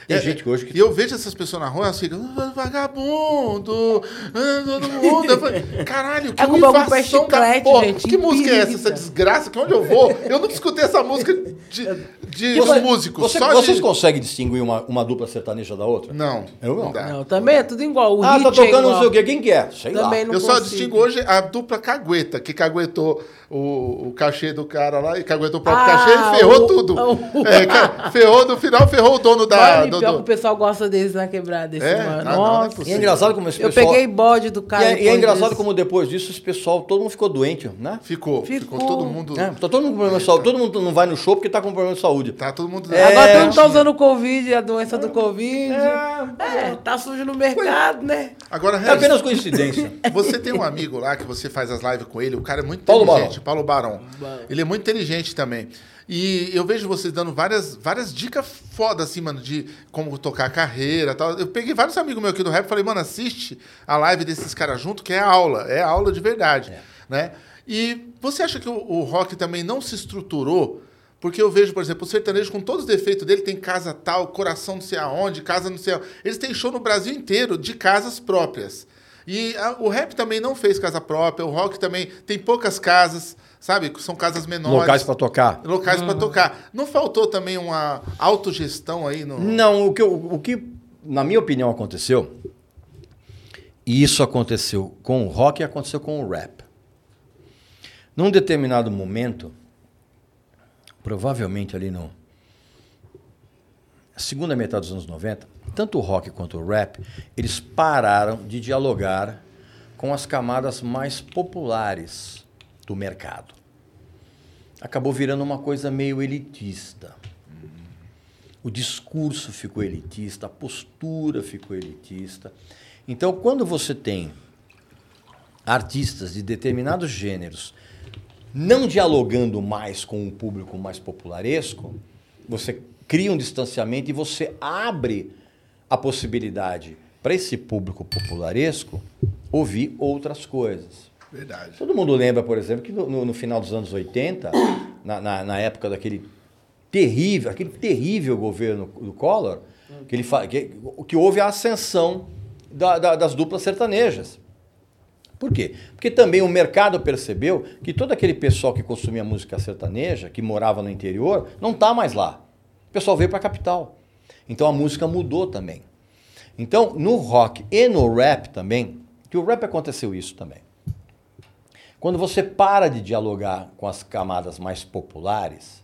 Tem É, gente que hoje que E eu vejo essas pessoas na rua, elas ficam, "Ah, vagabundo, ah, todo mundo. Eu falei, caralho, que É uivação da porra. gente, Que música é essa, essa desgraça? Que onde eu vou? Eu não escutei essa música de, de Você- músicos. você- só vocês de... conseguem distinguir uma, uma dupla sertaneja da outra? Não, Eu não. dá. Não, também é tudo igual. O Ah, hit tá é tocando não igual. sei o quê. Quem que é? Sei Também lá. não Eu só consigo. distingo hoje a dupla cagueta, que caguetou o, o cachê do cara lá e caguetou o próprio Ah, cachê e ferrou o- tudo. o- É, ferrou, no final ferrou o dono da. Mano, e do- pior do- que o pessoal gosta deles na quebrada. Esse, É? mano. Ah, não, não é Nossa. E é engraçado como esse Eu pessoal... peguei bode do E cara. é, e é depois engraçado disso. como depois disso esse pessoal, todo mundo ficou doente, né? Ficou, ficou, Ficou. todo mundo. É, tá todo mundo com problema de saúde. Todo mundo não vai no show porque tá com problema de saúde. Tá todo mundo. É, Agora todo mundo tá usando o Covid, a doença do Covid. É, É, tá sujo no mercado, né? Agora, É apenas coincidência. Você tem um amigo lá que você faz as lives com ele, o cara é muito Paulo inteligente. Paulo Barão. Ele é muito inteligente também. E eu vejo vocês dando várias, várias dicas fodas, assim, mano, de como tocar a carreira tal. Eu peguei vários amigos meus aqui do rap e falei, mano, assiste a live desses caras junto, que é aula, é aula de verdade, né? E você acha que o, o rock também não se estruturou? Porque eu vejo, por exemplo, o sertanejo com todos os defeitos dele, tem casa tal, coração não sei aonde, casa não sei aonde. Eles têm show no Brasil inteiro de casas próprias. E a- o rap também não fez casa própria, o rock também tem poucas casas, sabe? São casas menores. Locais pra tocar. Locais pra tocar. Não faltou também uma autogestão aí no. Não, o que, eu- o que, na minha opinião, aconteceu, e isso aconteceu com o rock e aconteceu com o rap. Num determinado momento, provavelmente ali no segunda metade dos anos 90, tanto o rock quanto o rap, eles pararam de dialogar com as camadas mais populares do mercado. Acabou virando uma coisa meio elitista. O discurso ficou elitista, a postura ficou elitista. Então, quando você tem artistas de determinados gêneros não dialogando mais com o público mais popularesco, você cria um distanciamento e você abre a possibilidade para esse público popularesco ouvir outras coisas. Verdade. Todo mundo lembra, por exemplo, que no, no- final dos anos 80, na, na- na época daquele terrível, aquele terrível governo do Collor, que, ele que, que houve a ascensão da- da- das duplas sertanejas. Por quê? Porque também o mercado percebeu que todo aquele pessoal que consumia música sertaneja, que morava no interior, não está mais lá. O pessoal veio para a capital. Então a música mudou também. Então, no rock e no rap também, que o rap aconteceu isso também. Quando você para de dialogar com as camadas mais populares,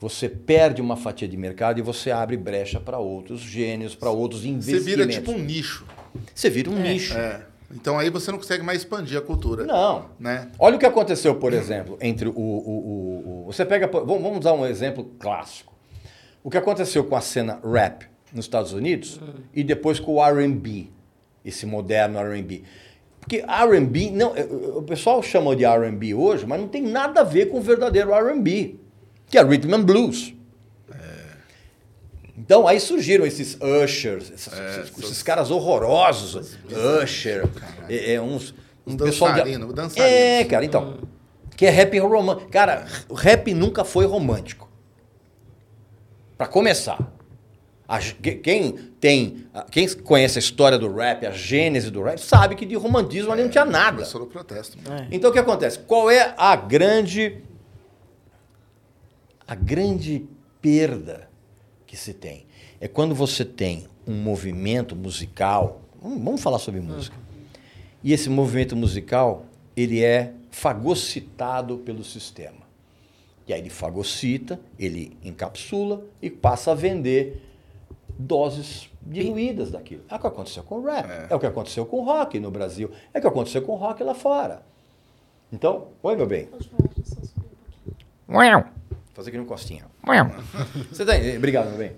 você perde uma fatia de mercado e você abre brecha para outros gênios, para outros Você investimentos. vira tipo um nicho. Você vira um nicho. É. Então aí você não consegue mais expandir a cultura. Não. Né? Olha o que aconteceu, por exemplo, entre o. o, o, o- você pega. Vamos dar um exemplo clássico. O que aconteceu com a cena rap nos Estados Unidos e depois com o RB, esse moderno RB. Porque RB, não, o pessoal chama de RB hoje, mas não tem nada a ver com o verdadeiro RB, que é Rhythm and Blues. Então aí surgiram esses ushers, esses, esses- esses caras horrorosos, usher, é, é uns um pessoal de- dançarino. É, cara, então, que é rap romântico. Cara, rap nunca foi romântico. Pra começar, a quem tem, quem conhece a história do rap, a gênese do rap, sabe que de romantismo ali não tinha nada. Começou no protesto. Então o que acontece? Qual é a grande a grande perda que se tem? É quando você tem um movimento musical, vamos vamos falar sobre música. E esse movimento musical, ele é fagocitado pelo sistema. E aí ele fagocita, ele encapsula e passa a vender doses diluídas daquilo. É o que aconteceu com o rap, é. o que aconteceu com o rock no Brasil, é o que aconteceu com o rock lá fora. Então, oi meu bem. Fazer aqui no costinha. Você tá, obrigado, meu bem.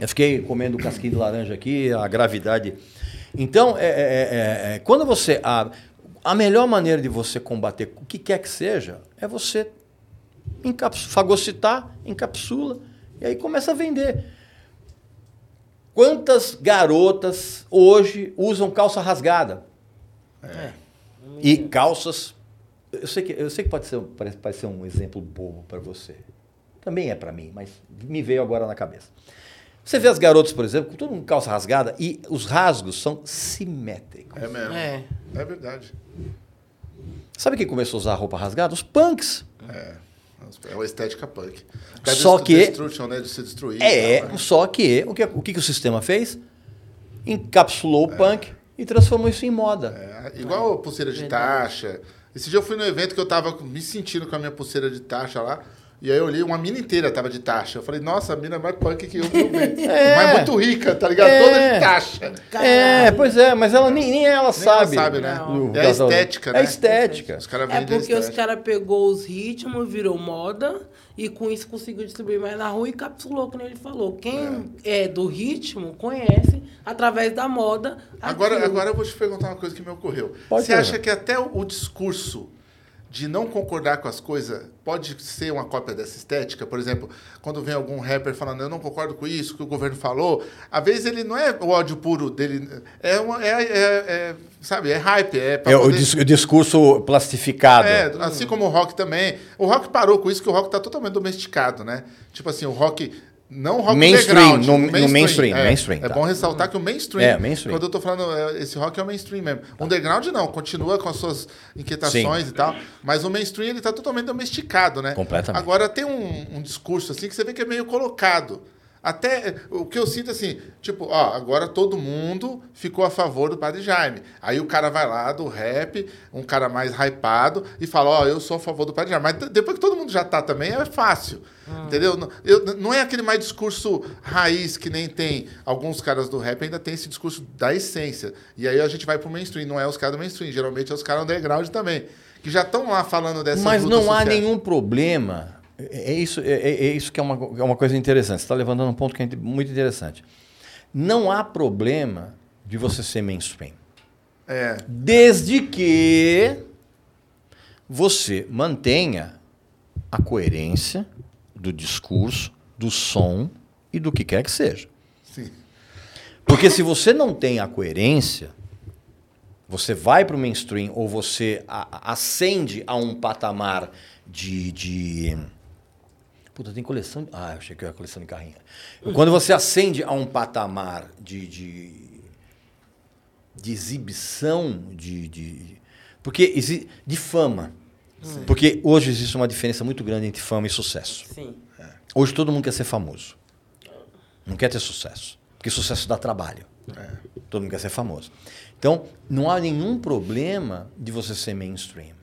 Eu fiquei comendo casquinho de laranja aqui, a gravidade. Então, é, é, é, é, quando você. A, a melhor maneira de você combater o que quer que seja é você encaps, fagocitar, encapsula e aí começa a vender. Quantas garotas hoje usam calça rasgada? E calças. Eu sei que, eu sei que pode, ser, parece, ser um exemplo bobo para você. Também é para mim, mas me veio agora na cabeça. Você vê as garotas, por exemplo, com todo mundo com calça rasgada e os rasgos são simétricos. É mesmo. É. É verdade. Sabe quem começou a usar roupa rasgada? Os punks. É. É uma estética punk. Da Só que- Destruction, né? De se destruir. É, tal, né? só que o que, o que o sistema fez? Encapsulou o punk e transformou isso em moda. É, igual a pulseira de taxa. Esse dia eu fui no evento que eu tava me sentindo com a minha pulseira de taxa lá. E aí eu olhei, uma mina inteira tava de taxa. Eu falei, nossa, a mina é mais punk que eu vezes. Mas muito rica, tá ligado? É. Toda de taxa. É, pois é, mas ela nem, nem ela Nem sabe. ela sabe, né? O É a estética, É né? a estética. Os caras É porque os caras pegou os ritmos, virou moda e com isso conseguiu distribuir mais na rua e capsulou, como ele falou. Quem é, do ritmo conhece através da moda. Agora, aquilo. agora eu vou te perguntar uma coisa que me ocorreu. Pode Você perguntar. acha que até o, o discurso de não concordar com as coisas pode ser uma cópia dessa estética? Por exemplo, quando vem algum rapper falando eu não concordo com isso que o governo falou, às vezes ele não é o ódio puro dele, é, uma, é, é- é, sabe, é hype, é É o, poder- o discurso plastificado. É, assim como o rock também. O rock parou com isso, que o rock tá totalmente domesticado, né? Tipo assim, o rock. Não rock Mainstream, no- o no mainstream, É, mainstream, é tá. bom ressaltar que o mainstream. É, mainstream. Quando eu tô falando, é, esse rock é o mainstream mesmo. O underground não, continua com as suas inquietações e tal. Mas o mainstream, ele tá totalmente domesticado, né? Completamente. Agora tem um, um discurso assim que você vê que é meio colocado. Até o que eu sinto assim, tipo, ó, agora todo mundo ficou a favor do Padre Jaime. Aí o cara vai lá do rap, um cara mais hypado, e fala, ó, eu sou a favor do Padre Jaime. Mas depois que todo mundo já tá também, é fácil. Entendeu? Não, eu- não é aquele mais discurso raiz que nem tem. Alguns caras do rap ainda tem esse discurso da essência. E aí a gente vai pro mainstream, não é os caras do mainstream, geralmente é os caras underground também. Que já estão lá falando dessa Mas não há nenhum problema. É é isso, é, é- é isso que é uma, é uma coisa interessante. Você está levantando um ponto que é muito interessante. Não há problema de você ser mainstream. É. Desde que você mantenha a coerência do discurso, do som e do que quer que seja. Sim. Porque se você não tem a coerência, você vai para o mainstream ou você a- a- ascende a um patamar de, de. Puta, tem coleção. de- Ah, eu achei que era coleção de carrinho. Quando você ascende a um patamar de, de, de exibição, de, de. Porque de fama. Porque hoje existe uma diferença muito grande entre fama e sucesso. Sim. Hoje todo mundo quer ser famoso. Não quer ter sucesso. Porque sucesso dá trabalho. Todo mundo quer ser famoso. Então, não há nenhum problema de você ser mainstream.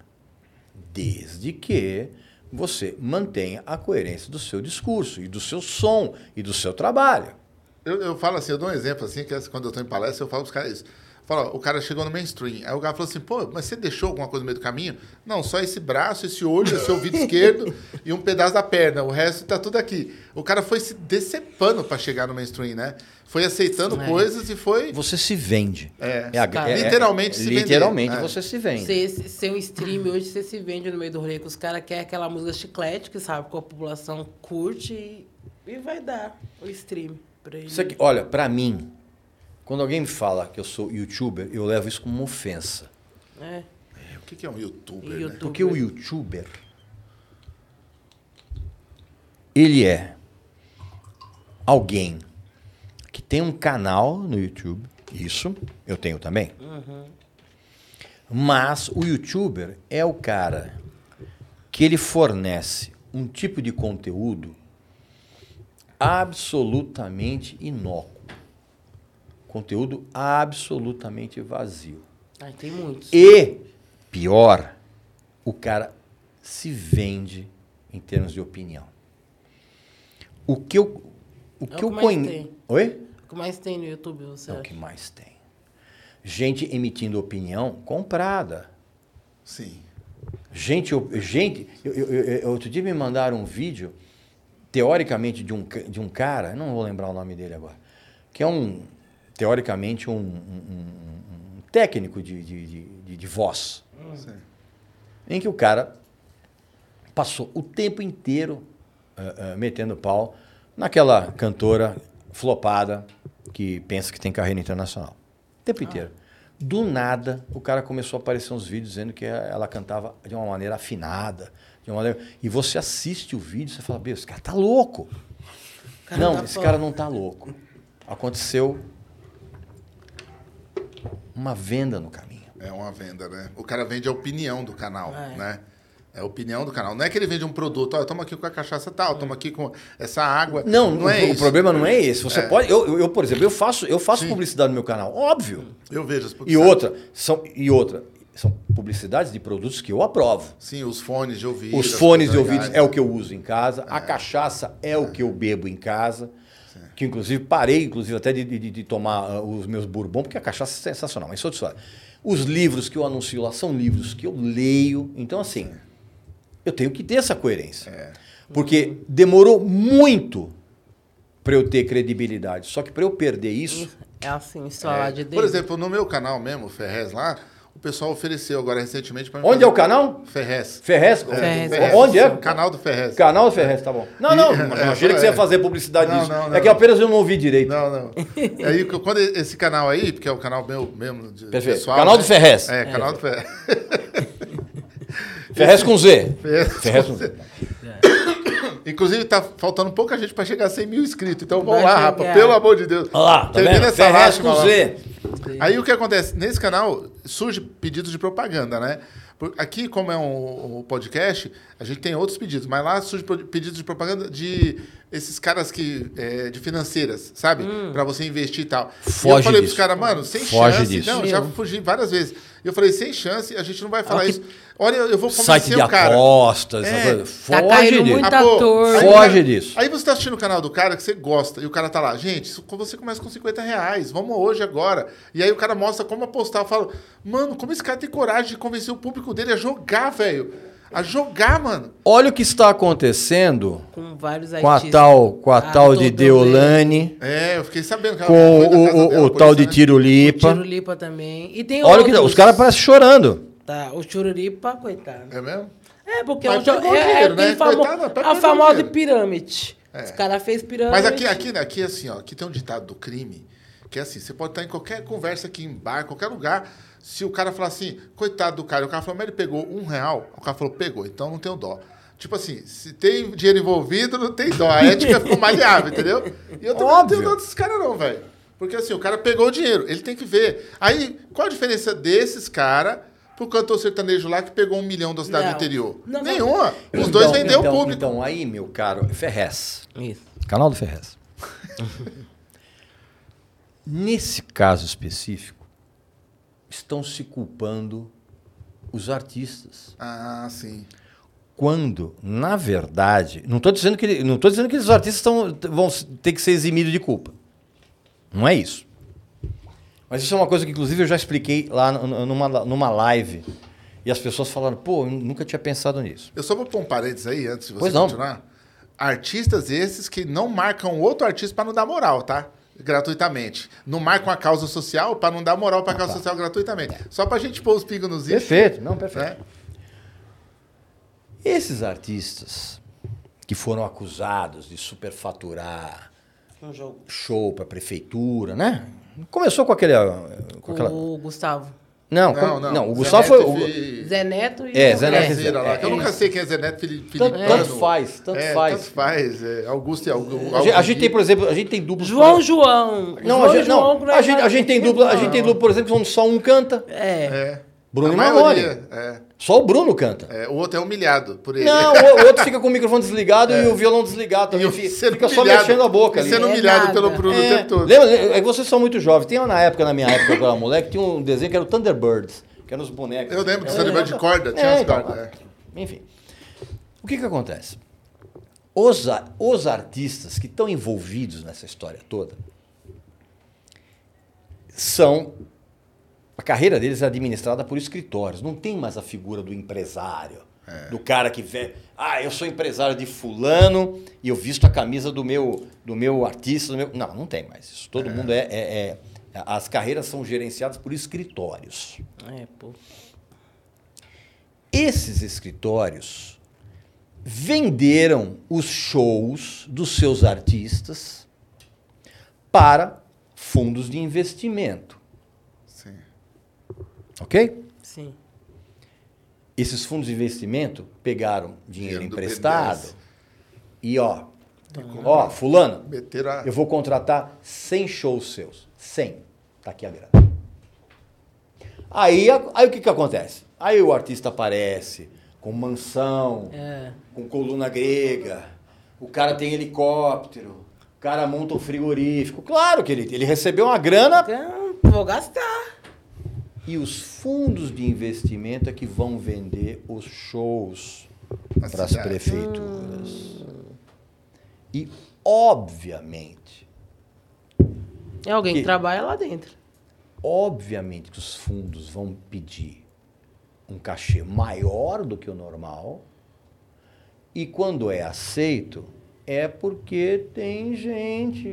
Desde que você mantenha a coerência do seu discurso, e do seu som, e do seu trabalho. Eu, eu falo assim, eu dou um exemplo assim, que é quando eu estou em palestra, eu falo para os caras isso. Fala, o cara chegou no mainstream. Aí o cara falou assim, pô, mas você deixou alguma coisa no meio do caminho? Não, só esse braço, esse olho, esse ouvido esquerdo e um pedaço da perna. O resto tá tudo aqui. O cara foi se decepando pra chegar no mainstream, né? Foi aceitando É. coisas e foi... Você se vende. É, a- cara. Literalmente se vender. Literalmente É. você se vende. Ser, ser um stream hoje, você se vende no meio do rolê, que os caras querem aquela música chiclete, que sabe que a população curte e, e vai dar o stream pra ele. Isso aqui, olha, pra mim, quando alguém me fala que eu sou youtuber, eu levo isso como uma ofensa. É, O que é um youtuber, né? Porque o youtuber, ele é alguém que tem um canal no YouTube, isso eu tenho também. Mas o youtuber é o cara que ele fornece um tipo de conteúdo absolutamente inócuo. Conteúdo absolutamente vazio. Ai, tem muitos. E, pior, o cara se vende em termos de opinião. O que eu, o É o que que eu mais conheço. tem. Oi? O que mais tem no YouTube, você É o acha? que mais tem. Gente emitindo opinião comprada. Sim. Gente, eu- gente eu, eu- outro dia me mandaram um vídeo, teoricamente, de um, de um cara, não vou lembrar o nome dele agora, que é um, teoricamente, um, um- um- técnico de, de, de, de- voz. Sim. Em que o cara passou o tempo inteiro ah, ah, metendo pau naquela cantora flopada que pensa que tem carreira internacional. O tempo inteiro. Do nada, o cara começou a aparecer uns vídeos dizendo que ela cantava de uma maneira afinada. De uma maneira... E você assiste o vídeo e você fala, meu, esse cara tá louco. cara não, tá esse fora. cara não tá louco. Aconteceu uma venda no caminho. É uma venda, né? O cara vende a opinião do canal, É. né? É a opinião do canal. Não é que ele vende um produto, ó, toma aqui com a cachaça tal, toma aqui com essa água. Não, não o, é o isso. problema não é esse. Você É. pode. Eu, eu- eu, por exemplo, eu faço, eu faço Sim. publicidade no meu canal, óbvio. Eu vejo as E publicidades. outra, são, e outra, são publicidades de produtos que eu aprovo. Sim, os fones de ouvido. Os fones de ouvido é o que eu uso em casa, a cachaça é o que eu bebo em casa. Que inclusive parei, inclusive, até de, de- de tomar ah, os meus bourbon, porque a cachaça é sensacional, mas isso é outra história. Os livros que eu anuncio lá são livros que eu leio. Então, assim, eu tenho que ter essa coerência. É. Porque demorou muito para eu ter credibilidade. Só que para eu perder isso, É assim, falar de Deus. Por exemplo, no meu canal mesmo, o Ferrez lá, o pessoal ofereceu agora recentemente para onde é o canal? Ferrez. Ferrez? Ferrez. Onde é? Canal do Ferrez. Canal do Ferrez, tá bom. Não, não, E- mas é, imagina que você ia é. fazer publicidade Não, disso. não, não. É que apenas eu não ouvi direito. Não, não. Aí, quando esse canal aí, porque é o canal meu mesmo, de Perfeito. pessoal... Canal né? do Ferrez. É, canal do Ferrez. Ferrez com Z. Ferrez. Ferrez com Z. Inclusive, tá faltando pouca gente para chegar a 100 mil inscritos. Então, vamos lá, rapaz. Pelo amor de Deus. Olha lá, tá Termina vendo? essa Ferrez com lá. Z. Aí o que acontece? Nesse canal surge pedidos de propaganda, né? Aqui, como é um, um podcast, a gente tem outros pedidos, mas lá surge pedidos de propaganda de esses caras que é, de financeiras, sabe? Pra você investir e tal. e eu Foge falei disso. pros caras, mano, sem Foge chance. disso. Não, já fugi várias vezes. E eu falei, sem chance, a gente não vai falar que- isso. Olha, eu vou convencer Site de o cara. apostas, essa É. coisa. Tá Foge caindo disso. muito Ah, pô, ator. aí Foge cara- disso. Aí você tá assistindo o canal do cara que você gosta e o cara tá lá, gente, você começa com 50 reais, vamos hoje, agora. E aí o cara mostra como apostar. Eu falo, mano, como esse cara tem coragem de convencer o público dele a jogar, velho? A jogar, mano. Olha o que está acontecendo Com vários com a tal, com a Ah, tal de Deolane, É, eu fiquei sabendo que ela com foi na o, casa o- dela, o tal isso, de né? Tirulipa. Tirulipa também. E tem Olha o que outros. os caras parecem chorando. Tá, o Chururipa, coitado. É mesmo? É, porque Mas é, um jo- pegou é, dinheiro, é né? famo- Coitado, pegou a famosa pirâmide. Os caras fez pirâmide. Mas aqui, aqui, aqui, assim, ó, aqui tem um ditado do crime, que é assim, você pode estar em qualquer conversa aqui em bar, qualquer lugar, se o cara falar assim, coitado do cara, o cara falou, mas ele pegou um real, o cara falou, pegou, então não tenho dó. Tipo assim, se tem dinheiro envolvido, não tem dó. A ética ficou maleável, entendeu? E eu também Óbvio. não tenho dó desses caras não, velho. Porque assim, o cara pegou o dinheiro, ele tem que ver. Aí, qual a diferença desses caras pro cantor sertanejo lá que pegou um milhão da cidade Não. do interior? Não, não. Nenhuma. Os Então, dois venderam então, o público. Então, aí, meu caro, Ferrez. Isso. Canal do Ferrez. Nesse caso específico, estão se culpando os artistas. Ah, sim. Quando, na verdade, não estou dizendo que não tô dizendo que os artistas tão, vão ter que ser eximidos de culpa. Não é isso. Mas isso é uma coisa que, inclusive, eu já expliquei lá numa, numa live. E as pessoas falaram, pô, eu nunca tinha pensado nisso. Eu só vou pôr um parênteses aí, antes de você Pois não. continuar. Artistas esses que não marcam outro artista para não dar moral, tá? Gratuitamente. Não marcam a causa social para não dar moral para a causa social gratuitamente. Só pra gente pôr os pingos nos is. Perfeito, não, perfeito. Né? Esses artistas que foram acusados de superfaturar Um jogo. show para prefeitura, né? Começou com aquele. Com aquela... O Gustavo. Não, Não, com- não. não, o Zé Gustavo Neto foi. o- e Zé Neto e... É, Zé Neto Brasileira lá, que eu é, nunca é. sei quem é Zé Neto Fili- Tanto, Filipano. tanto faz, tanto É, faz. tanto faz. é, Augusto e Augusto. A gente, a gente tem, por exemplo, a gente tem duplos. João João. Não, João a gente, não, João, a gente, a gente tem dupla, a gente tem dupla, por exemplo, onde só um canta. É. É. Bruno A e Marrone. É, Só o Bruno canta. é, o outro é humilhado por ele. Não, o o outro fica com o microfone desligado e o violão desligado também. É. E Fica, fica só humilhado- mexendo a boca e ali. sendo É humilhado nada. pelo Bruno o É, tempo todo. lembra, é que vocês são muito jovens. Tem na época, na minha época, quando eu era moleque, tinha um desenho que era o Thunderbirds, que eram os bonecos. Eu lembro do É, Thunderbird de corda, tinha é, as então, cordas, é. Enfim. O que que acontece? Os, os artistas que estão envolvidos nessa história toda são. A carreira deles é administrada por escritórios. Não tem mais a figura do empresário. Do cara que vê. Ah, eu sou empresário de fulano e eu visto a camisa do meu, do meu artista. Do meu... Não, não tem mais isso. Todo mundo é, é- é- As carreiras são gerenciadas por escritórios. É, pô. Esses escritórios venderam os shows dos seus artistas para fundos de investimento. Ok? Sim. Esses fundos de investimento pegaram dinheiro Dinheiro do emprestado e ó, ó, fulano, eu vou contratar 100 shows seus, 100, tá aqui a grana. Aí, aí o que que acontece? Aí o artista aparece com mansão, É. com coluna grega, o cara tem helicóptero, o cara monta um frigorífico. Claro que ele, ele recebeu uma grana Então, vou gastar. E os fundos de investimento é que vão vender os shows para as prefeituras. E, obviamente, É alguém que Que- trabalha lá dentro. obviamente que os fundos vão pedir um cachê maior do que o normal. E quando é aceito, é porque tem gente,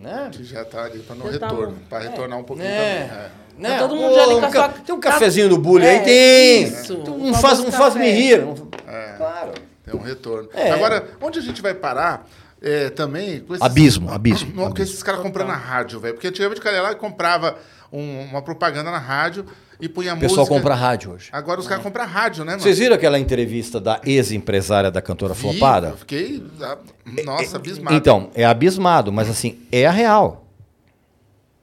né? Que já tá ali para no Já tá retorno. bom. para É. retornar um pouquinho É. também. é. Né? Tá todo mundo Pô, já ali com um a ca- sua- Tem um cafezinho do bullying aí? É, Tem! isso. Então, Não faz, não faz me rir. É. Claro. Tem um retorno. É. Agora, onde a gente vai parar é, também com esses... Abismo, abismo, Não, com abismo. esses caras comprando na rádio, velho. Porque antigamente o cara ia lá e comprava um- uma propaganda na rádio e punha O pessoal música. compra rádio hoje. Agora os caras compram rádio, né, mano? Vocês viram aquela entrevista da ex-empresária da cantora Vi, Flopada? eu Fiquei, ah, nossa, abismado. Então, é abismado, mas assim, é a real.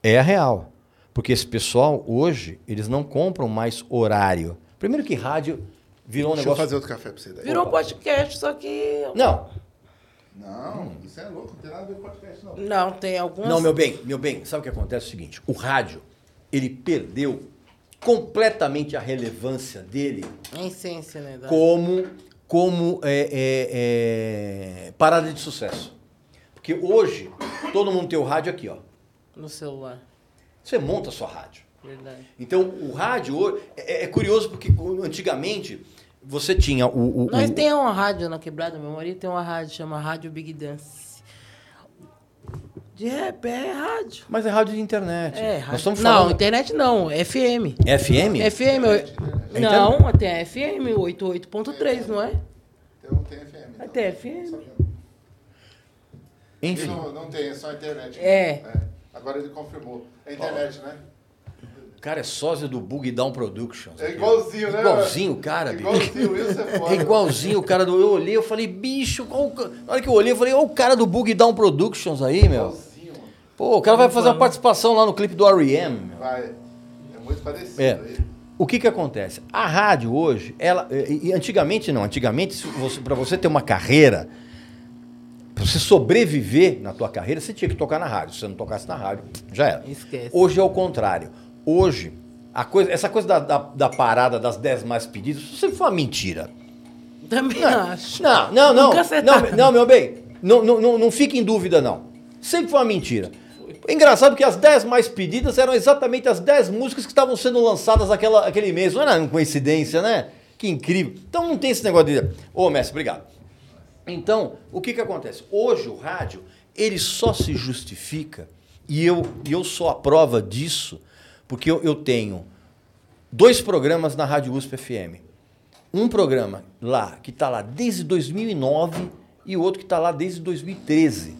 É a real. Porque esse pessoal, hoje, eles não compram mais horário. Primeiro que rádio virou um Deixa eu negócio... fazer outro café pra você daí. Virou um podcast, só que. Não, Não, isso é louco, não tem nada a ver com podcast, não. Não, tem algumas. não, meu bem, meu bem, sabe o que acontece? É o seguinte, o rádio, ele perdeu completamente a relevância dele A essência, né? como, como é, é, é, parada de sucesso. Porque hoje, todo mundo tem o rádio aqui, ó. No celular. Você monta a sua rádio. Verdade. Então, o rádio hoje- é, é curioso porque antigamente você tinha o. o- Nós o- temos uma rádio na quebrada, meu marido tem uma rádio, chama Rádio Big Dance. De rap, é rádio. Mas é rádio de internet. É, Nós rádio. estamos Não, falando. internet não, FM. FM? FM. É Não, tem a FM 88.3, não é? Então tem FM. Tem FM. Enfim. Não, não tem, é só internet. É. Agora ele confirmou. É internet, né? O cara é sósia do Bug Down Productions. É igualzinho, né? Igualzinho o cara, bicho. Igualzinho, isso é foda. É igualzinho o cara do. Eu olhei, eu falei, bicho, qual na hora que eu olhei, eu falei, olha o cara do Bug Down Productions aí, meu. Igualzinho, mano. Pô, o cara vai fazer uma participação lá no clipe do R.E.M. Vai. É muito parecido É. aí. O que que acontece? A rádio hoje, ela e, antigamente não, antigamente para você ter uma carreira, para você sobreviver na tua carreira, você tinha que tocar na rádio. Se você não tocasse na rádio, já era. Esquece. Hoje é o contrário. Hoje, a coisa, essa coisa da, da, da parada das 10 mais pedidas, isso sempre foi uma mentira. Também acho. Não, não, não. Não, não, meu bem. Não, não, não, não fique em dúvida, não. Sempre foi uma mentira. Engraçado que as 10 mais pedidas eram exatamente as 10 músicas que estavam sendo lançadas naquela, aquele mês. Não era uma coincidência, né? Que incrível. Então não tem esse negócio de. Ô, mestre, obrigado. Então, o que, que acontece? Hoje o rádio, ele só se justifica, e eu, e eu sou a prova disso, porque eu, eu tenho dois programas na Rádio USP FM. Um programa lá, que está lá desde 2009, e o outro que está lá desde 2013.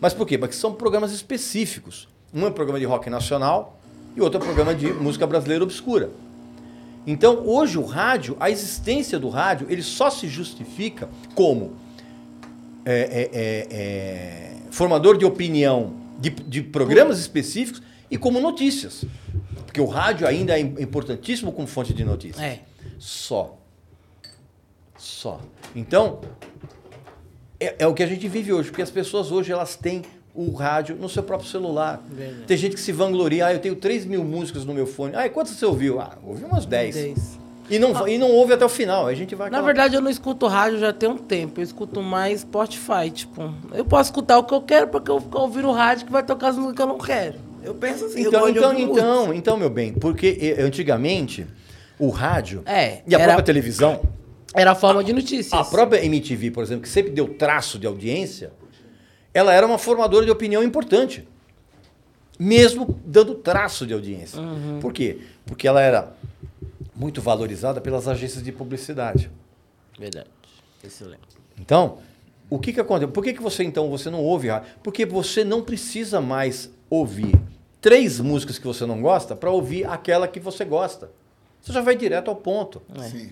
Mas por quê? Porque são programas específicos. Um é um programa de rock nacional e outro é um programa de música brasileira obscura. Então, hoje o rádio, a existência do rádio, ele só se justifica como é, é, é, é, formador de opinião de, de programas específicos e como notícias. Porque o rádio ainda é im- importantíssimo como fonte de notícias. É. Só. Só. Então, é, é o que a gente vive hoje, porque as pessoas hoje elas têm o rádio no seu próprio celular. Tem gente que se vangloria, ah, eu tenho 3 mil músicas no meu fone. Ah, e quantas você ouviu? Ah, ouvi umas 10. Dez. E, não, e não ouve até o final. A gente vai. Na verdade, eu não escuto rádio já tem um tempo. Eu escuto mais Spotify, tipo. Eu posso escutar o que eu quero porque eu vou ficar ouvindo rádio que vai tocar as músicas que eu não quero. Eu penso assim, eu Então, então, então, então, meu bem, porque antigamente o rádio É, e a era- própria televisão. Era a forma de notícias. a própria MTV, por exemplo, que sempre deu traço de audiência, ela era uma formadora de opinião importante. Mesmo dando traço de audiência. Uhum. Por quê? Porque ela era muito valorizada pelas agências de publicidade. Verdade. Excelente. Então, o que que acontece? Por que, que você então você não ouve rádio? Porque você não precisa mais ouvir três músicas que você não gosta para ouvir aquela que você gosta. Você já vai direto ao ponto. Sim.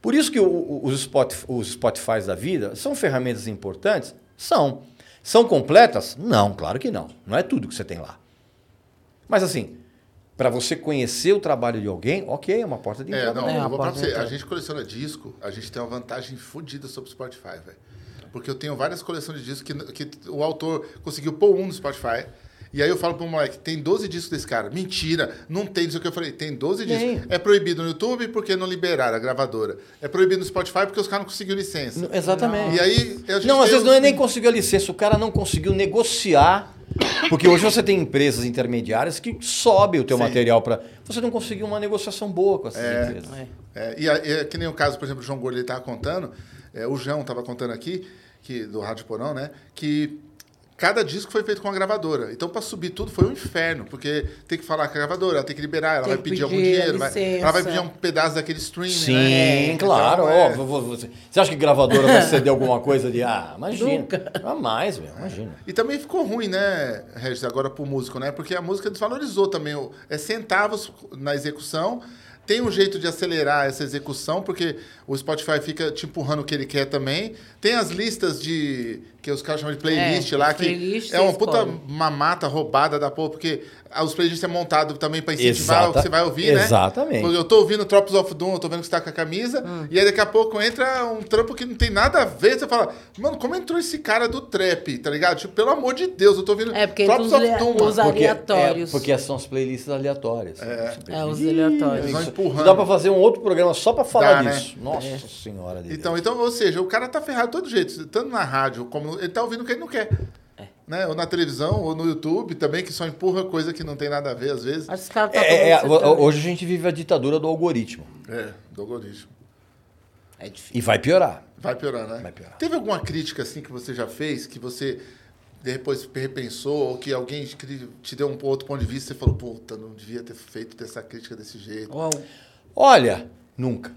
Por isso que o- o- os, Spotify, os Spotifys da vida são ferramentas importantes? São. São completas? Não, claro que não. Não é tudo que você tem lá. Mas assim, para você conhecer o trabalho de alguém, ok, é uma porta de É, entrada. não, É, eu a vou falar pra você. A gente coleciona disco, a gente tem uma vantagem fodida sobre o Spotify, velho. Porque eu tenho várias coleções de discos que, que o autor conseguiu pôr um no Spotify. E aí eu falo pro moleque, tem 12 discos desse cara. Mentira, não tem, não sei o que eu falei. Tem 12 discos. Tem. É proibido no YouTube porque não liberaram a gravadora. É proibido no Spotify porque os caras não conseguiram licença. N- Exatamente. E aí a gente Não, às vezes não é nem conseguiu a licença, o cara não conseguiu negociar. Porque hoje você tem empresas intermediárias que sobem o teu Sim. material para. Você não conseguiu uma negociação boa com essas empresas. É. É, e, e que nem o caso, por exemplo, do João Gordo, ele estava contando, é, o João estava contando aqui, que, do Rádio Porão, né? Que cada disco foi feito com a gravadora. Então, para subir tudo foi um inferno, porque tem que falar com a gravadora, ela tem que liberar, ela Tem vai pedir algum dinheiro, vai- ela vai pedir um pedaço daquele stream, Sim, né? claro. Então, é- você, você acha que gravadora vai ceder alguma coisa de. Ah, imagina. Nunca. Jamais, meu, imagina. E também ficou ruim, né, Regis, agora pro músico, né? Porque a música desvalorizou também. É centavos na execução. Tem um jeito de acelerar essa execução, porque o Spotify fica te empurrando o que ele quer também. Tem as listas de. que os caras chamam de playlist É, lá, que playlists é uma puta escolhe. mamata roubada da porra, porque os playlists é montado também pra incentivar Exata- o que você vai ouvir, né? Exatamente. Porque eu tô ouvindo Tropes of Doom, eu tô vendo que você tá com a camisa, Hum. e aí daqui a pouco entra um trampo que não tem nada a ver. Você fala, mano, como entrou esse cara do trap, tá ligado? Tipo, pelo amor de Deus, eu tô ouvindo É, porque Tropes os of Doom, mano. os aleatórios. É, porque são as playlists aleatórias. É. É, os aleatórios. Isso- empurrando. Dá pra fazer um outro programa só pra falar Dá, né? disso. Nossa senhora de Então, Deus. então, ou seja, o cara tá ferrado de todo jeito, tanto na rádio como ele tá ouvindo o que ele não quer. É. Né? Ou na televisão, ou no YouTube também, que só empurra coisa que não tem nada a ver, às vezes. Acho que tá É, é, hoje a gente vive a ditadura do algoritmo. É, do algoritmo. É difícil. E vai piorar. Vai piorando, né? Vai piorar. Teve alguma crítica assim que você já fez, que você depois repensou, ou que alguém te deu um outro ponto de vista e você falou, puta, não devia ter feito dessa crítica desse jeito. Olha, nunca.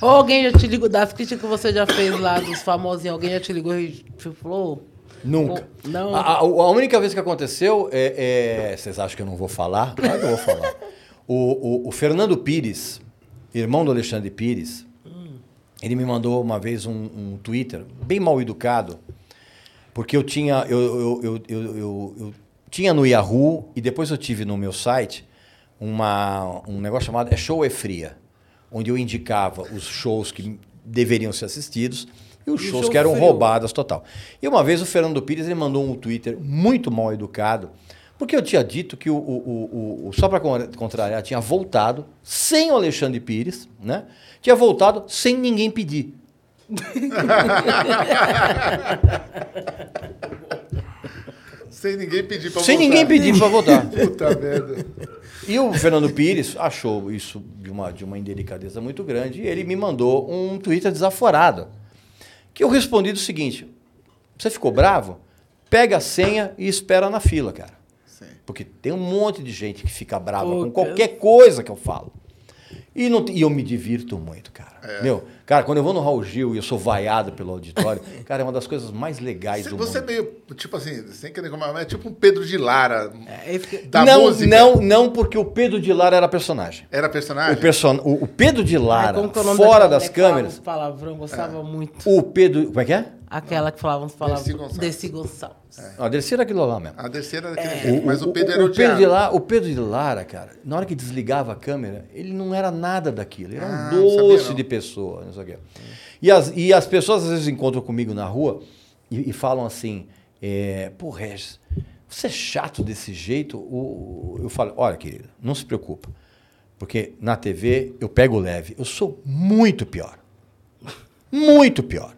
Ou alguém já te ligou, das críticas que você já fez lá dos famosinhos, alguém já te ligou e te falou? Nunca. Ou- não. A, a- a única vez que aconteceu é, é- Vocês acham que eu não vou falar? Claro que eu vou falar. O, o- o Fernando Pires, irmão do Alexandre Pires, ele me mandou uma vez um, um Twitter bem mal educado, porque eu tinha. Eu, eu, eu, eu, eu- eu tinha no Yahoo e depois eu tive no meu site uma, um negócio chamado É Show é Fria, onde eu indicava os shows que deveriam ser assistidos e os E shows show que eram frio? roubados total. E uma vez o Fernando Pires ele mandou um Twitter muito mal educado, porque eu tinha dito que o, o, o, o- só para contrariar, tinha voltado sem o Alexandre Pires, né? Tinha voltado sem ninguém pedir. Sem ninguém pedir pra sem voltar. ninguém pedir pra votar. Puta merda. E o Fernando Pires achou isso de uma, de uma indelicadeza muito grande e ele me mandou um Twitter desaforado. Que eu respondi do seguinte: você ficou bravo? Pega a senha e espera na fila, cara. Sim. Porque tem um monte de gente que fica brava Pô, com qualquer coisa que eu falo. E, não, e eu me divirto muito, cara. Meu, cara, quando eu vou no Raul Gil e eu sou vaiado pelo auditório, cara, é uma das coisas mais legais Você, do você é mundo. meio, tipo assim, sem querer comentar, é tipo um Pedro de Lara É, que- da não, música. não, não, porque o Pedro de Lara era personagem. Era personagem? O, person... o, o Pedro de Ai, Lara, como que é fora das câmeras, uns palavrão, gostava muito. o Pedro. Como é que é? Aquela que falava uns palavrões. Dercy Gonçalves. Gonçalves. Não, deve ser aquilo lá mesmo. A terceira era daquele jeito, mas o Pedro era o, o, Pedro de. Lara, o Pedro de Lara, cara, na hora que desligava a câmera, ele não era nada daquilo. Ele era Ah, um sabia, doce não. de pessoa. Não sei o quê. E, as, e as pessoas às vezes encontram comigo na rua e, e falam assim: é, pô, Regis, você é chato desse jeito? O- eu falo: olha, querido, não se preocupa. Porque na TV eu pego leve. Eu sou muito pior. Muito pior.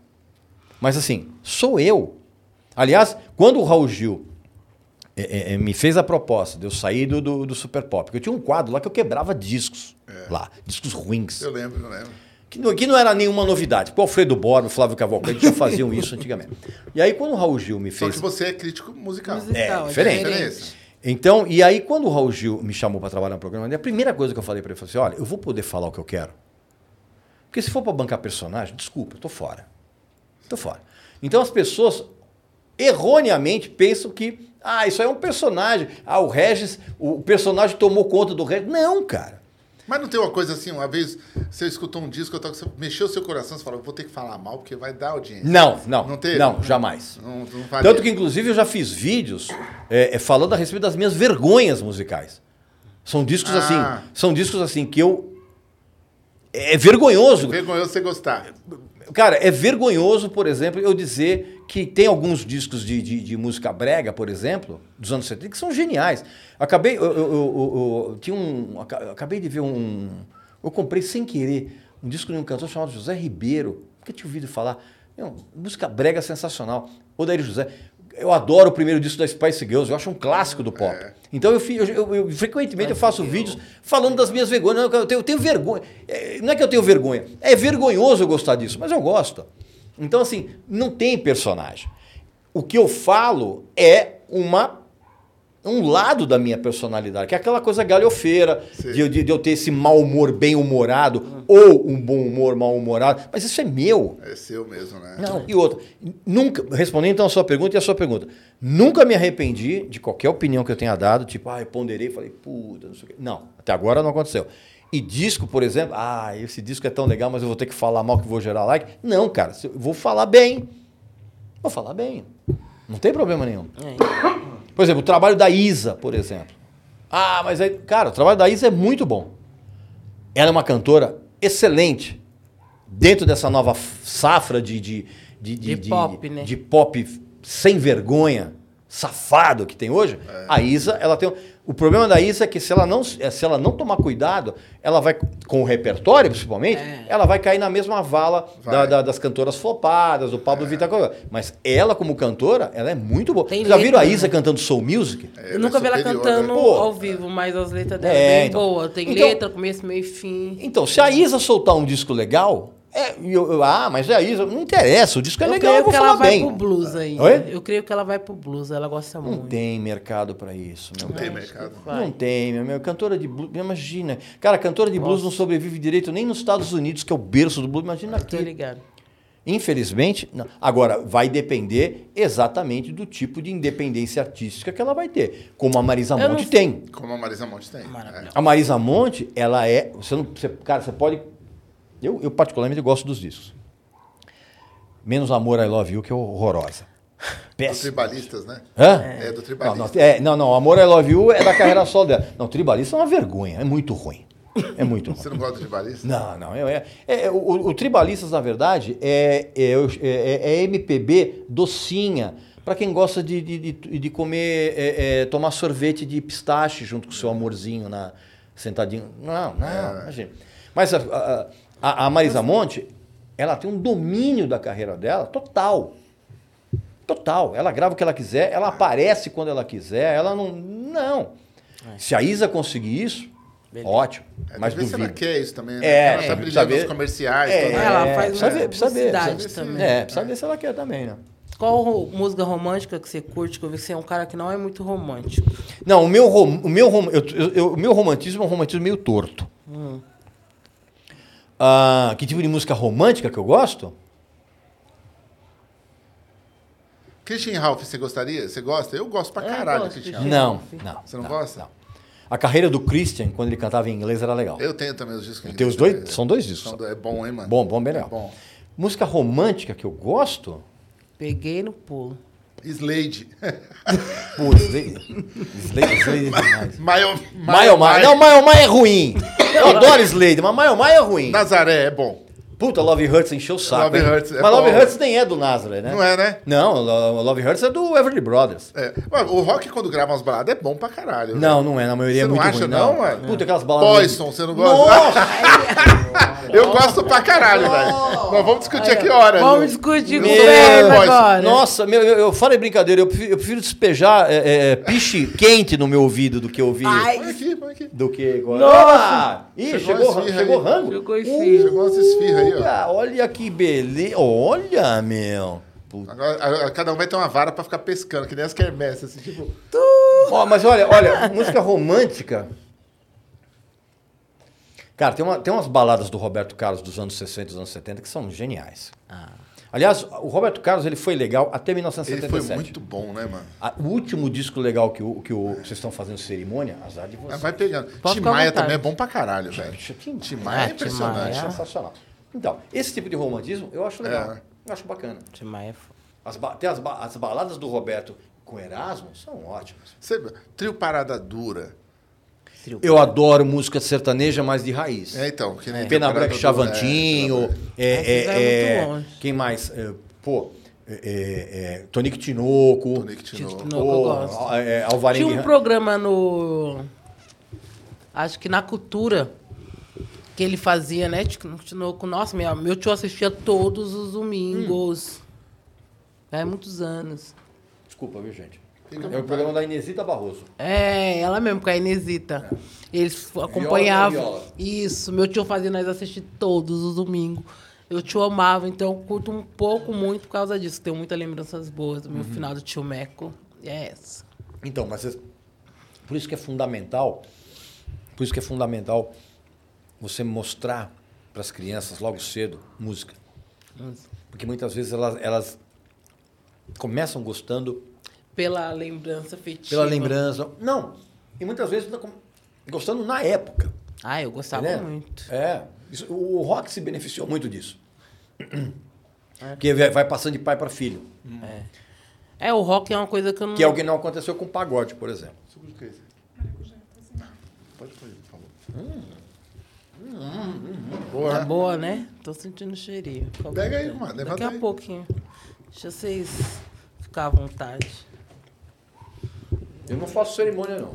Mas assim, sou eu. Aliás, quando o Raul Gil é, é, é, me fez a proposta de eu sair do, do, do Super Pop, porque eu tinha um quadro lá que eu quebrava discos lá, discos ruins. Eu lembro, eu lembro. Que não, que não era nenhuma novidade. Porque o Alfredo Borba, o Flávio Cavalcante já faziam isso antigamente. E aí, quando o Raul Gil me Só fez. que você é crítico musical. Musical, É, é diferente. Diferença. Então, e aí, quando o Raul Gil me chamou para trabalhar no programa, a primeira coisa que eu falei para ele foi assim: olha, eu vou poder falar o que eu quero. Porque se for para bancar personagem, desculpa, eu tô fora. Tô fora. Então as pessoas erroneamente pensam que, ah, isso aí é um personagem. Ah, o Regis, o personagem tomou conta do Regis. Não, cara. Mas não tem uma coisa assim, uma vez você escutou um disco, eu você mexeu o seu coração, você falou, vou ter que falar mal porque vai dar audiência. Não, não. Não teve? Não, jamais. Não, não. Tanto que, inclusive, eu já fiz vídeos é, é, falando a respeito das minhas vergonhas musicais. São discos Ah. assim, são discos assim que eu é vergonhoso. Vergonhoso você gostar. Cara, é vergonhoso, por exemplo, eu dizer que tem alguns discos de, de, de música brega, por exemplo, dos anos 70, que são geniais. Acabei, eu, eu- eu- eu- tinha um, aca- acabei de ver um, eu comprei sem querer um disco de um cantor chamado José Ribeiro, nunca tinha ouvido falar. Meu, música brega sensacional. Odair José. Eu adoro o primeiro disco da Spice Girls, eu acho um clássico do pop. Então eu, eu- eu- eu- frequentemente eu faço vídeos falando das minhas vergonhas. Não, eu tenho, eu tenho vergonha. É, Não é que eu tenho vergonha, é vergonhoso eu gostar disso, mas eu gosto. Então, assim, não tem personagem. O que eu falo é uma um lado da minha personalidade, que é aquela coisa galhofeira, de, eu- de- de eu ter esse mau humor bem-humorado ou um bom humor mal-humorado, mas isso é meu. É seu mesmo, né? Não, e outra, nunca, respondendo então a sua pergunta e a sua pergunta, nunca me arrependi de qualquer opinião que eu tenha dado, tipo, ah, eu ponderei e falei, puta, não sei o quê. Não, até agora não aconteceu. E disco, por exemplo, ah, esse disco é tão legal, mas eu vou ter que falar mal que vou gerar like. Não, cara, eu vou falar bem. Vou falar bem. Não tem problema nenhum. É. Por exemplo, o trabalho da Isa, por exemplo. Ah, mas aí, cara, o trabalho da Isa é muito bom. Ela é uma cantora excelente. Dentro dessa nova safra de, de, de, De pop, né? de pop sem vergonha, safado que tem hoje, a Isa, ela tem. O problema da Isa é que se ela não, se ela não tomar cuidado, ela vai, com o repertório principalmente, É. ela vai cair na mesma vala da- da- das cantoras flopadas, do Pablo Vittar. Mas ela, como cantora, ela é muito boa. Tem Já viram a Isa né? cantando soul music? É, eu ela nunca é vi ela cantando né? Ao vivo, mas as letras dela É, é, bem então. boa. Tem Então- letra, começo, meio e fim. Então, se a Isa soltar um disco legal, é, eu- eu- ah, mas é Isa, não interessa, o disco é eu legal, eu creio vou que ela falar vai bem. pro blues aí. Oi? Eu creio que ela vai pro blues, ela gosta Não muito. tem mercado pra isso, meu Não tem mercado. Vai. Não tem, meu, meu. Cantora de blues, imagina. Cara, cantora de blues não sobrevive direito nem nos Estados Unidos, que é o berço do blues. Imagina Eu tô aqui. ligado. Infelizmente, não. agora vai depender exatamente do tipo de independência artística que ela vai ter, como a Marisa Monte não- tem. Como a Marisa Monte tem. Maravilhoso. A Marisa Monte, ela é. Você não, você- cara, você pode. Eu, eu, particularmente, gosto dos discos. Menos Amor, I Love You, que é horrorosa. Péssimo. tribalistas, né? Hã? É, do Não, tribalista. não, é, não, não, Amor, I Love You é da carreira solo dela. Não, Tribalista é uma vergonha, é muito ruim. É muito ruim. Você não gosta do tribalista? Não, não. É, é- é- o, o Tribalistas, na verdade, é, é, é- é MPB docinha. Para quem gosta de, de, de- de comer, é, é, tomar sorvete de pistache junto com o seu amorzinho na, sentadinho. Não, não, imagina. Mas a, a- a- a Marisa Monte, ela tem um domínio da carreira dela total. Total. Ela grava o que ela quiser, ela aparece quando ela quiser, ela não. Não. Se a Isa conseguir isso, ótimo. É, mas ver se ela duvido. quer isso também, né? É, ela é, brilhando nos ver. comerciais. É, toda- Ela faz precisa ver, precisa ver, precisa ver. também. É, precisa ver se ela quer também, né? Qual música romântica que você curte? Que eu vi que você é um cara que não é muito romântico. Não, o meu, rom- o meu, rom- eu- eu- eu- o meu romantismo é um romantismo meio torto. Ah, que tipo de música romântica que eu gosto? Christian Ralph, você gostaria? Você gosta? Eu gosto pra É, eu caralho gosto Christian Ralph. Não, não. Você não gosta? Não. A carreira do Christian, quando ele cantava em inglês, era legal. Eu tenho também os discos. Tem os dois? São dois discos. São É bom, hein, mano? Bom, bom, bem legal. É bom. Música romântica que eu gosto? Peguei no pulo. Slade. Pô, Slade. Slade, Slade é demais. Maio, Maio Maio. Não, Maio Maio é ruim. Eu adoro Slade, mas Maio Maio é ruim. Nazaré é bom. Puta, Love Hurts encheu o saco. Love? Hurts é mas Love. Hurts nem é do Nazareth, né? Não é, né? Não, Lo- Love Hurts é do Everly Brothers. É. Mano, o rock, quando grava umas baladas, é bom pra caralho. Não, não é. Na maioria Você é não muito acha, ruim. não, mano? Puta, aquelas baladas... Poison, você não gosta? Nossa! Eu gosto pra caralho, velho. Nós vamos discutir aqui hora. Vamos discutir com o agora. Nossa, meu, eu, eu falei brincadeira. Eu prefiro, eu prefiro despejar é, é, piche quente no meu ouvido do que ouvir... Ai, Põe aqui, põe aqui. Do que... Nossa! Ih, Chegou chegou, esfirra chegou rango? Jogou esse. Chegou umas esfirras. Olha, olha que beleza. Olha, meu. Puta. Agora, cada um vai ter uma vara pra ficar pescando, que nem as quermesses, assim, tipo... Ó, mas olha, olha, música romântica. Cara, tem, uma, tem umas baladas do Roberto Carlos dos anos 60 e dos anos 70 que são geniais. Aliás, o Roberto Carlos ele foi legal até Ele 1977. foi muito bom, né, mano? A- o último disco legal que, o, que o, vocês estão fazendo cerimônia, azar de Ah, vocês. vai pegando. Tim Maia também é bom pra caralho, velho. Tim Maia. É Ah, impressionante. Maia. Sensacional. Então, esse tipo de romantismo eu acho legal. É. Eu acho bacana. Tim Maia é As, ba- tem as, ba- as baladas do Roberto com Erasmo são ótimas. Você- trio Parada Dura. Eu adoro música sertaneja, mas de raiz. É, então, que nem Pena Trio Parada Branca Dura, Chavantinho, é, é, é, muito é, quem mais? É, pô, é, é, é, Tonico Tinoco, Tonico Tinoco. Tinoco. eu pô, gosto. é, Alvarengue... Tinha um programa no. Acho que na cultura. Que ele fazia, né? Continuou com. Nossa, meu, meu tio assistia todos os domingos. É muitos anos. Desculpa, viu, gente? É o programa da Inesita Barroso. É, ela mesmo, com a Inesita. Eles acompanhavam. viola. Isso, meu tio fazia nós assistir todos os domingos. Eu tio amava, então eu curto um pouco muito por causa disso. Tenho muitas lembranças boas do meu Uhum. final do tio Meco. E é essa. Então, mas por isso que é fundamental, por isso que é fundamental você mostrar para as crianças logo cedo música. Porque muitas vezes elas, elas começam gostando Pela lembrança afetiva. pela lembrança. Não, e muitas vezes gostando na época. Ah, eu gostava Entendeu? muito. É. Isso- o rock se beneficiou muito disso. Porque vai vai passando de pai para filho. É, o rock é uma coisa que eu não. Que é o que não aconteceu com o pagode, por exemplo. Sobre o que é isso? Pode fazer, por favor. Tá Boa. boa, né? Tô sentindo cheirinho. Pega aí, mano, levanta Daqui a aí. pouquinho. Deixa vocês ficar à vontade. Eu não faço cerimônia, não.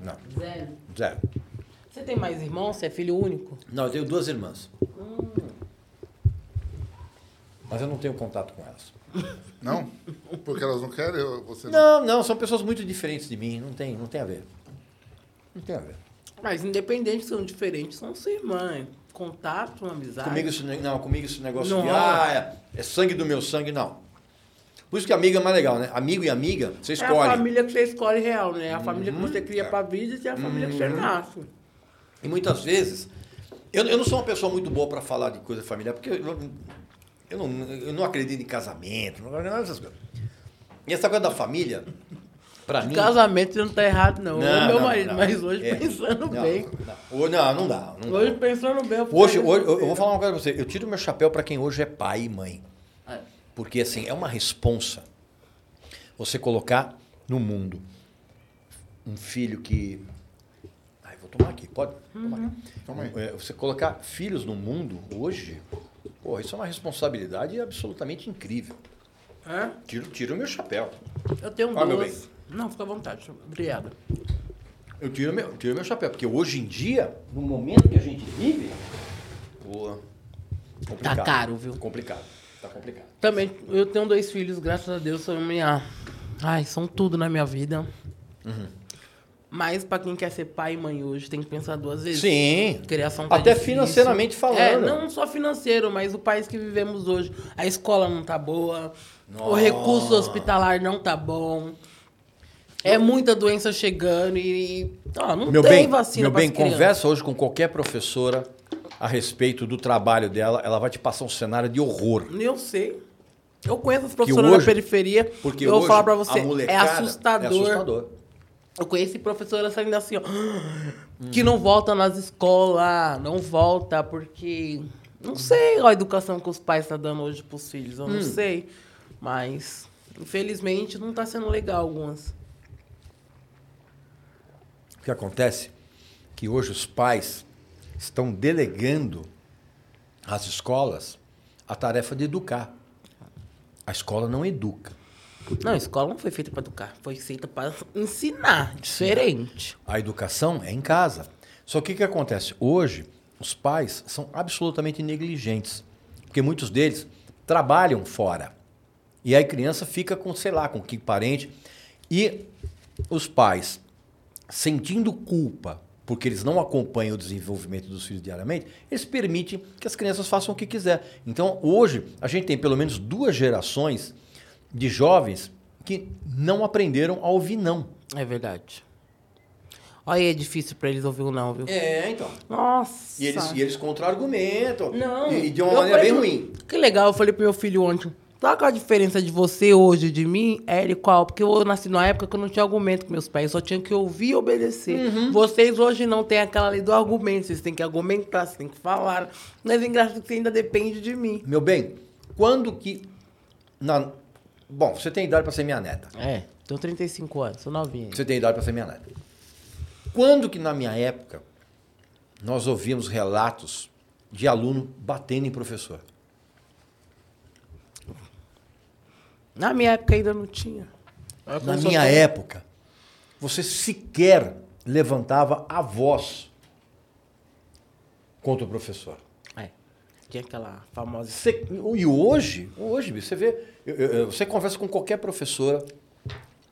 Não, Zé, zero. você tem mais irmãos? Você é filho único? Não, eu tenho duas irmãs. Mas eu não tenho contato com elas. Não? Porque elas não querem? Você não. Não, não, são pessoas muito diferentes de mim. Não tem, não tem a ver. Não tem a ver. Mas independente são diferentes, são sua irmã. Contato, uma amizade. Comigo esse, não, comigo esse negócio Não de, ah, é, é sangue do meu sangue, não. Por isso que amigo é mais legal, né? Amigo e amiga, você É a escolhe. família que você escolhe real, né? A família Uhum. que você cria pra vida e a família que você nasce. E muitas vezes, eu, eu não sou uma pessoa muito boa para falar de coisa familiar, porque eu, eu, não, eu não acredito em casamento, não acredito nessas coisas. E essa coisa da família, para mim. Casamento não tá errado, não. Não, meu não, marido, não. mas hoje É. pensando Não, bem. Não, não, não dá. Não dá. Hoje pensando bem. eu Hoje, hoje, eu eu vou falar uma coisa pra você. Eu tiro meu chapéu para quem hoje é pai e mãe. É. Porque, assim, é uma responsa você colocar no mundo um filho que. Ai, vou tomar aqui, pode? Tomar aqui. Toma aí. É, você colocar filhos no mundo hoje, pô, isso é uma responsabilidade absolutamente incrível. É? Tiro, tiro meu chapéu. Eu tenho Ah, meu duas. Não, fica à vontade. Obrigada. Eu tiro meu, tiro meu chapéu. Porque hoje em dia, no momento que a gente vive, complicado. Tá caro, viu? Complicado. Tá complicado. Também, eu tenho dois filhos, graças a Deus, são minha. Ai, são tudo na minha vida. Uhum. Mas pra quem quer ser pai e mãe hoje, tem que pensar duas vezes. Sim. Criação tá Até difícil. financeiramente falando. É, não só financeiro, mas o país que vivemos hoje. A escola não tá boa, o recurso hospitalar não tá bom. É muita doença chegando e. Ó, não Meu tem bem, vacina meu bem crianças. conversa hoje com qualquer professora a respeito do trabalho dela. Ela vai te passar um cenário de horror. Eu sei. Eu conheço as professoras hoje- da periferia. Porque eu vou falar pra você, é molecada assustador. É assustador. Eu conheci professora saindo assim, ó. Que não volta nas escolas, não volta porque. Não sei a educação que os pais estão dando hoje pros filhos, eu não sei. Mas, infelizmente, não tá sendo legal algumas. O que acontece? Que hoje os pais estão delegando às escolas a tarefa de educar. A escola não educa. Não, a escola não foi feita para educar, foi feita para ensinar, diferente. A educação é em casa. Só que o que acontece? Hoje, os pais são absolutamente negligentes. Porque muitos deles trabalham fora. E aí a criança fica com, sei lá, com que parente. E os pais, sentindo culpa porque eles não acompanham o desenvolvimento dos filhos diariamente, eles permitem que as crianças façam o que quiser. Então, hoje, a gente tem pelo menos duas gerações de jovens que não aprenderam a ouvir não. É verdade. Aí, é difícil para eles ouvir o não, viu? É, então. Nossa. E eles, e eles contra-argumentam. Não. E, de uma Eu maneira bem falei- ruim. Que legal, eu falei pro meu filho ontem. Sabe qual a diferença de você hoje e de mim? É ele qual? Porque eu nasci numa época que eu não tinha argumento com meus pais, eu só tinha que ouvir e obedecer. Uhum. Vocês hoje não têm aquela lei do argumento, vocês têm que argumentar, vocês têm que falar. Mas é engraçado que você ainda depende de mim. Meu bem, quando que. Na... Bom, você tem idade para ser minha neta. É, tenho 35 anos, sou novinha. Você tem idade para ser minha neta. Quando que na minha época nós ouvimos relatos de aluno batendo em professor? Na minha época ainda não tinha. Como Na minha época, você sequer levantava a voz contra o professor. É, tinha aquela famosa... Você- e hoje, hoje, você vê, você conversa com qualquer professora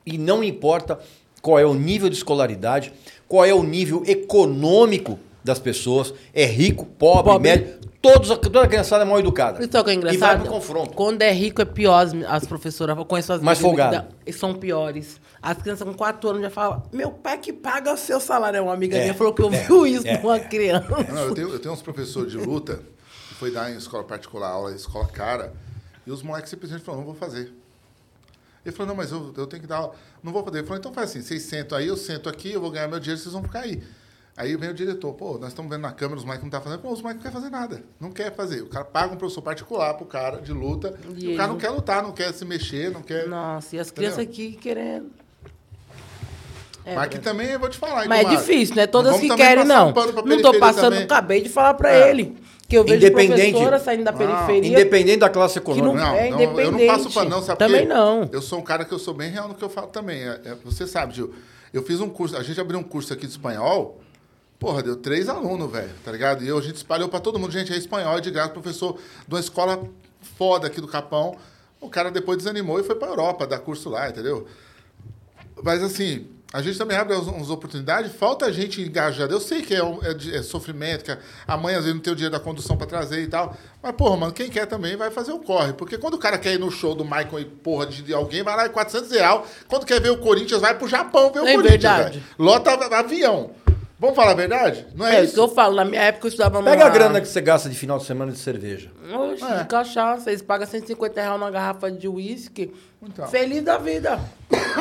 e não importa qual é o nível de escolaridade, qual é o nível econômico das pessoas, é rico, pobre, Pobre. médio, todos, toda a criançada é mal educada. Isso é o que é E vai engraçado? pro confronto. Quando é rico é pior as, as professoras. Eu conheço as Mais dá- e são piores. As crianças com 4 anos já falam, meu pai que paga o seu salário. Uma amiga É, minha falou que é, ouviu isso é, de uma é. criança. Não, eu, tenho, eu tenho uns professores de luta que foi dar em escola particular, aula em escola cara, e os moleques simplesmente falaram, não vou fazer. Ele falou, não, mas eu, eu tenho que dar aula. Não vou fazer. Ele falou, então faz assim, vocês sentam aí, eu sento aqui, eu vou ganhar meu dinheiro, vocês vão ficar aí. Aí vem o diretor, pô, nós estamos vendo na câmera, os moleques não estão fazendo. Pô, os moleques não querem fazer nada. Não quer fazer. O cara paga um professor particular pro cara de luta, E e, o cara não quer lutar, não quer se mexer, não quer... Nossa, e as Entendeu? crianças aqui querendo. É, mas aqui também eu vou te falar. hein, Mas é difícil, né? Todas que querem, não. um Não tô passando, também. acabei de falar pra É. ele. Que eu vejo Independente. professora saindo da Não, periferia. Independente da classe que econômica. não- Não, é não, eu não passo pano, não, sabe Também não. Eu sou um cara que eu sou bem real no que eu falo também. É- é- você sabe, Gil. Eu fiz um curso, a gente abriu um curso aqui de espanhol. Porra, deu três alunos, velho, tá ligado? E eu, a gente espalhou pra todo mundo. Gente, é espanhol, é de graça, professor de uma escola foda aqui do Capão. O cara depois desanimou e foi pra Europa dar curso lá, entendeu? Mas assim, a gente também abre umas oportunidades, falta gente engajada. Eu sei que é, é é sofrimento, que a mãe às vezes não tem o dinheiro da condução pra trazer e tal. Mas, porra, mano, quem quer também vai fazer o corre. Porque quando o cara quer ir no show do Michael e porra de, de alguém, vai lá e 400 reais. Quando quer ver o Corinthians, vai pro Japão ver o É Corinthians. verdade. Lota a- avião. Vamos falar a verdade? Não é, É isso que eu falo. Na minha época eu estudava Pega a grana que você gasta de final de semana de cerveja. Oxe, É. de cachaça. Eles pagam 150 reais numa garrafa de uísque. Então. Feliz da vida.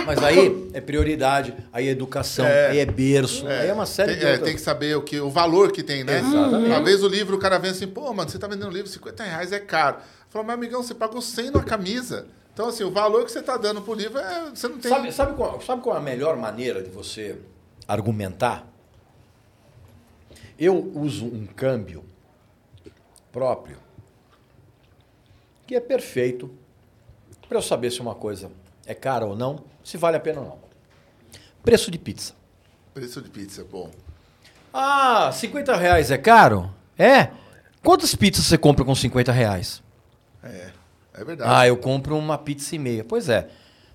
Mas aí é prioridade, aí é educação, É. aí é berço, aí é uma série tem, de é, outras. tem que saber o, que, o valor que tem, né? Exatamente. Uma vez o livro, o cara vem assim, pô, mano, você tá vendendo livro, 50 reais é caro. Falou, meu amigão, você pagou 100 numa camisa. Então, assim, o valor que você tá dando pro livro, é, você não tem... Sabe, sabe, qual, sabe qual é a melhor maneira de você argumentar? Eu uso um câmbio próprio que é perfeito para eu saber se uma coisa é cara ou não, se vale a pena ou não. Preço de pizza. Preço de pizza, bom. Ah, 50 reais é caro? É? Quantas pizzas você compra com 50 reais? É. É verdade. Ah, eu compro uma pizza e meia. Pois é.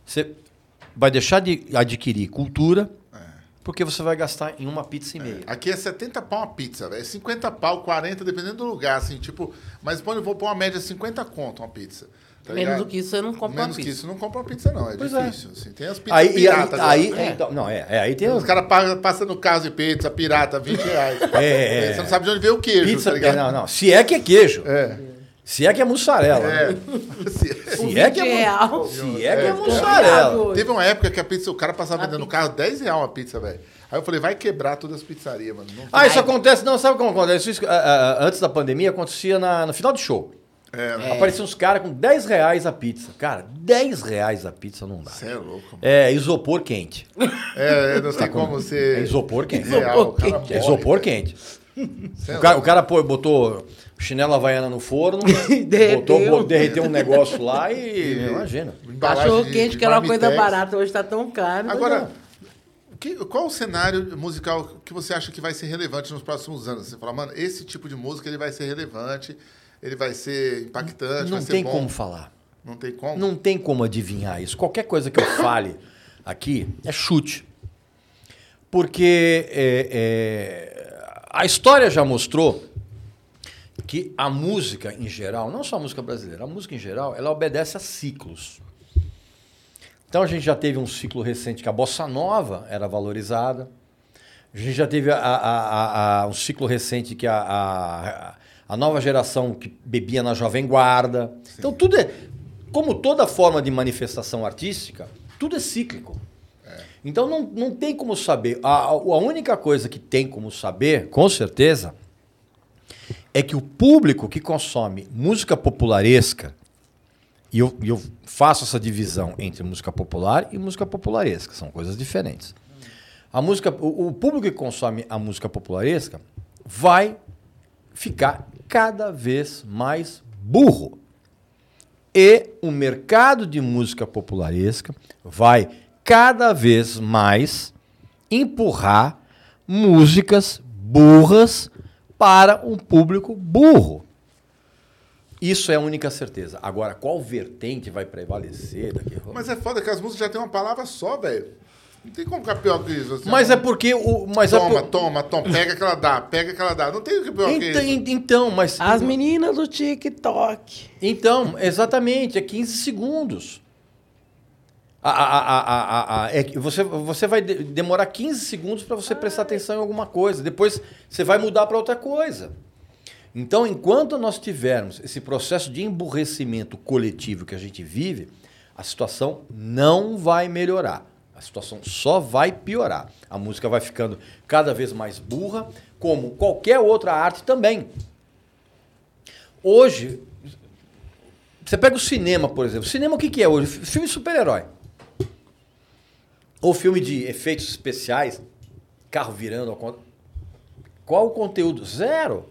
Você vai deixar de adquirir cultura porque você vai gastar em uma pizza e meia. Aqui é 70 pau uma pizza, velho. 50 pau, 40, dependendo do lugar, assim, tipo. Mas quando eu vou pôr uma média 50 conto uma pizza. tá Menos do que isso, você não compra Menos uma que pizza. isso, não compra uma pizza, não. É Pois é. difícil. Assim. Tem as pizzas Aí, e aí, piratas. aí agora. então, não, é, é, aí tem Os caras pagam- passam no caso de pizza, pirata, 20 reais. É, é. Você não sabe de onde veio o queijo, pizza, tá ligado? não, não. Se é que é queijo. É. Se é que é mussarela. É. Se é que é, 20 mu- real. se é que é É. mussarela. Teve uma época que a pizza, o cara passava vendendo no carro 10 reais uma pizza, velho. Aí eu falei, vai quebrar todas as pizzarias, mano. Não Ah, isso acontece, não, sabe como acontece? Isso, ah, ah, antes da pandemia acontecia na- no final de show. É, Apareciam uns caras com 10 reais a pizza. Cara, 10 reais a pizza não dá. Você é louco, mano. É isopor quente. É, eu não sei como você. É isopor quente. Real, o cara É morre, isopor velho. quente. É O cara, o louco. cara pô, botou chinela havaiana no forno, Derreteu. botou, bo- derreteu um negócio lá e. Imagina. Embalagem Cachorro quente, de que era uma coisa barata, hoje tá tão caro. Agora, que- qual o cenário musical que você acha que vai ser relevante nos próximos anos? Você fala, mano, esse tipo de música ele vai ser relevante, ele vai ser impactante, Não vai ser tem bom. como falar. Não tem como? Não tem como adivinhar isso. Qualquer coisa que eu fale aqui é chute. Porque é, é, a história já mostrou que a música em geral, não só a música brasileira, a música em geral, ela obedece a ciclos. Então a gente já teve um ciclo recente que a bossa nova era valorizada. A gente já teve a- a- a- um ciclo recente que a, a, a nova geração que bebia na Jovem Guarda. Então tudo é. Como toda forma de manifestação artística, tudo é cíclico. Então não, não tem como saber. A, a única coisa que tem como saber, com certeza, é que o público que consome música popularesca, e eu, eu faço essa divisão entre música popular e música popularesca, são coisas diferentes. A música, o, o público que consome a música popularesca vai ficar cada vez mais burro. E o mercado de música popularesca vai cada vez mais empurrar músicas burras para um público burro. Isso é a única certeza. Agora, qual vertente vai prevalecer daqui a Mas é foda que as músicas já tem uma palavra só, velho. Não tem como ficar pior que isso. assim, Mas ó. é porque o. Mas é Toma, por- toma, toma, pega que ela dá, pega que ela dá. Não tem o que pior que Então, isso. então, mas. As meninas do TikTok. Então, exatamente, é 15 segundos. A- a- a- é você, você vai de- demorar 15 segundos para você prestar atenção em alguma coisa. Depois você vai mudar para outra coisa. Então, enquanto nós tivermos esse processo de emburrecimento coletivo que a gente vive, a situação não vai melhorar. A situação só vai piorar. A música vai ficando cada vez mais burra, como qualquer outra arte também. Hoje, você pega o cinema, por exemplo. Cinema o que, que é hoje? Filme super-herói. Ou filme de efeitos especiais, carro virando. Qual o conteúdo? Zero.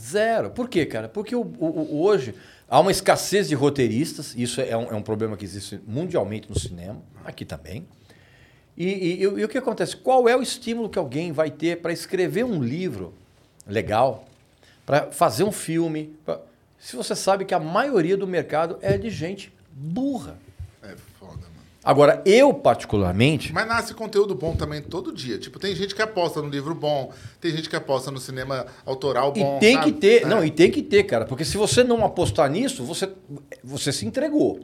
Zero. Por quê, cara? Porque o, o- o- hoje há uma escassez de roteiristas, isso é um, é um problema que existe mundialmente no cinema, aqui também. E, e- o- e o que acontece? Qual é o estímulo que alguém vai ter para escrever um livro legal, para fazer um filme? pra- Se você sabe que a maioria do mercado é de gente burra. É. Agora, eu particularmente, Mas nasce conteúdo bom também todo dia. Tipo, tem gente que aposta no livro bom, tem gente que aposta no cinema autoral E bom. tem sabe? que ter, É. não, e tem que ter, cara, porque se você não apostar nisso, você, você se entregou.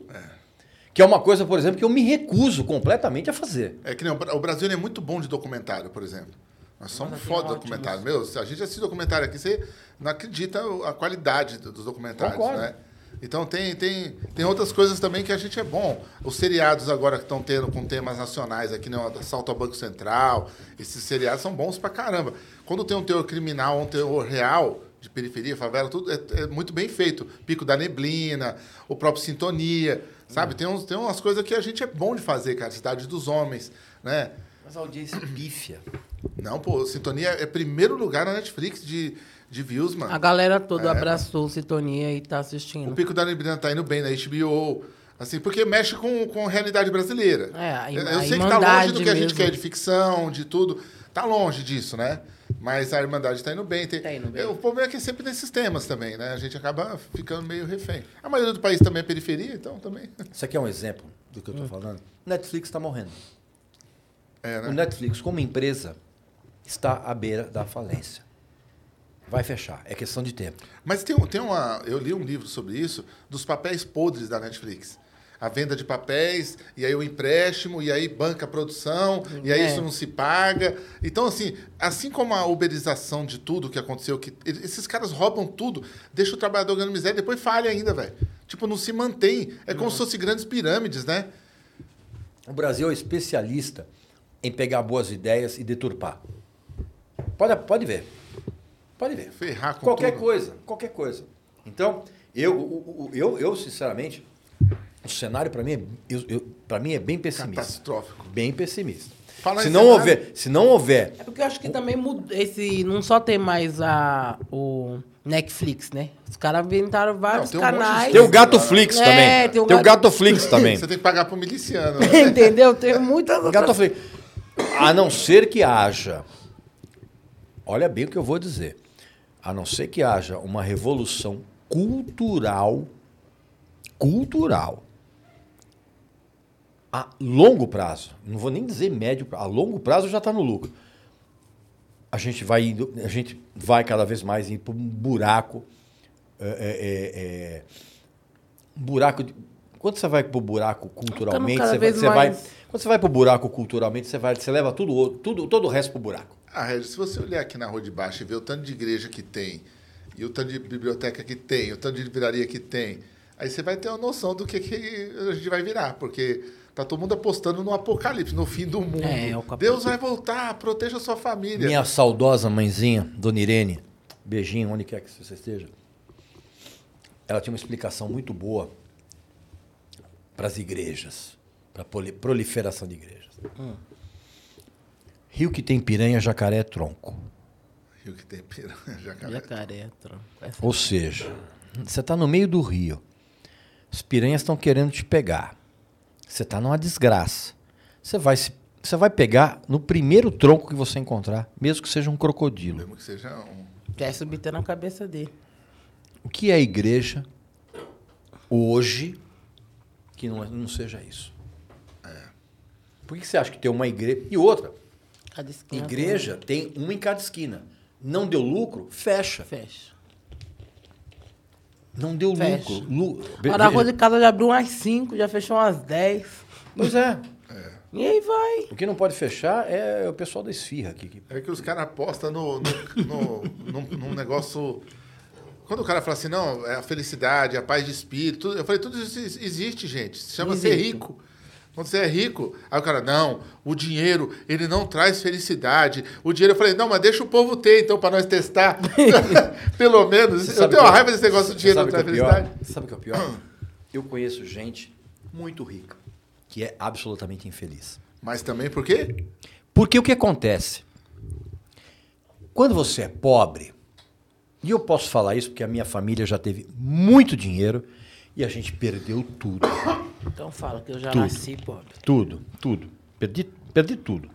Que é uma coisa, por exemplo, que eu me recuso completamente a fazer. É que nem o Bra- o Brasil ele é muito bom de documentário, por exemplo. Nós somos foda de documentário. Meu, se a gente assiste documentário aqui, você não acredita a qualidade do- dos documentários, Concordo. né? Então tem, tem, tem outras coisas também que a gente é bom. Os seriados agora que estão tendo com temas nacionais aqui, né? o Assalto ao Banco Central, esses seriados são bons pra caramba. Quando tem um teor criminal, um teor real, de periferia, favela, tudo é, é muito bem feito. Pico da Neblina, o próprio Sintonia, sabe? Tem, uns, tem umas coisas que a gente é bom de fazer, cara. Cidade dos Homens, né? Mas a audiência pífia. Não, pô, Sintonia é primeiro lugar na Netflix de, de views, mano. A galera toda É, abraçou Sintonia e tá O assistindo. Pico da Neblina tá indo bem na HBO, assim, porque mexe com, com a realidade brasileira. É, a eu, sei que tá longe do que a gente mesmo. quer de ficção, de tudo. Tá longe disso, né? Mas a Irmandade está indo bem. Tem... Tá indo bem. O problema é que é sempre nesses temas também, né? A gente acaba ficando meio refém. A maioria do país também é periferia, então também. Isso aqui é um exemplo do que eu estou falando. Netflix está morrendo. É, O né? Netflix, como empresa, está à beira da falência. Vai fechar. É questão de tempo. Mas tem, um- tem uma. Eu li um livro sobre isso, dos papéis podres da Netflix. A venda de papéis, e aí o empréstimo, e aí banca a produção, e aí É. isso não se paga. Então, assim, assim como a uberização de tudo que aconteceu, que esses caras roubam tudo, deixa o trabalhador ganhando miséria, depois falha ainda, velho. Tipo, não se mantém. É como se fossem grandes pirâmides, né? O Brasil é especialista em pegar boas ideias e deturpar. Pode, pode ver. Pode ver. Ferrar com qualquer tudo. coisa, qualquer coisa. Então, eu, eu, eu sinceramente, o cenário para mim, é, eu, eu- pra mim é bem pessimista. Catastrófico. Bem pessimista. Fala se não cenário. houver, se não houver, É porque eu acho que também muda esse. Não só tem mais a, o Netflix, né? Os caras inventaram vários Não, tem um canais. tem o Gato Flix É, também. tem o Tem o Gato- Gato Flix também. Você tem que pagar pro miliciano. né? Entendeu? Tem muitas outras. Gato Flix. A não ser que haja, olha bem o que eu vou dizer, a não ser que haja uma revolução cultural, cultural, a longo prazo, não vou nem dizer médio, prazo, a longo prazo já está no lucro. A gente vai indo, a gente vai cada vez mais indo para um buraco, é, é, é, um buraco de, quando você vai para o buraco culturalmente, você, você vai, quando você vai para o buraco culturalmente, você vai, você leva tudo, tudo, todo o resto para o buraco. Ah, Regis, se você olhar aqui na Rua de Baixo e ver o tanto de igreja que tem, e o tanto de biblioteca que tem, o tanto de livraria que tem, aí você vai ter uma noção do que, que a gente vai virar, porque tá todo mundo apostando no apocalipse, no fim do mundo. É, cap- Deus vai voltar, proteja a sua família. Minha saudosa mãezinha, Dona Irene, beijinho, onde quer que você esteja. Ela tinha uma explicação muito boa para as igrejas, para a proliferação de igrejas. Rio que tem piranha, jacaré é tronco. Rio que tem piranha, jacaré. Jacaré, tronco. Essa- Ou seja, você está no meio do rio. As piranhas estão querendo te pegar. Você está numa desgraça. Você vai, se, você vai pegar no primeiro tronco que você encontrar, mesmo que seja um crocodilo. Mesmo que seja um... Quer subter na cabeça dele. O que é a igreja hoje que não, não seja isso? Por que você acha que tem uma igreja. E outra, Cada esquina igreja tem uma em cada esquina. Não deu lucro, fecha. Fecha. Não deu Fecha. lucro. Lu... A da rua de casa já abriu umas 5, já fechou umas 10. Pois é. E aí vai. O que não pode fechar é o pessoal da esfirra aqui. É que os caras apostam no, no, no- num, num negócio. Quando o cara fala assim, não, é a felicidade, a paz de espírito, tudo- eu falei, tudo isso ex- existe, gente. Se chama ser rico. Quando você é rico, aí o cara, não, o dinheiro, ele não traz felicidade. O dinheiro, eu falei, não, mas deixa o povo ter, então, para nós testar. Pelo menos. Você eu tenho uma que- raiva desse negócio do dinheiro não sabe traz é felicidade. pior? Sabe o que é o pior? Eu conheço gente muito rica que é absolutamente infeliz. Mas também por quê? Porque o que acontece? Quando você é pobre, e eu posso falar isso porque a minha família já teve muito dinheiro e a gente perdeu tudo. Então fala que eu já Tudo. nasci pobre. Tudo, tudo. Perdi, perdi tudo.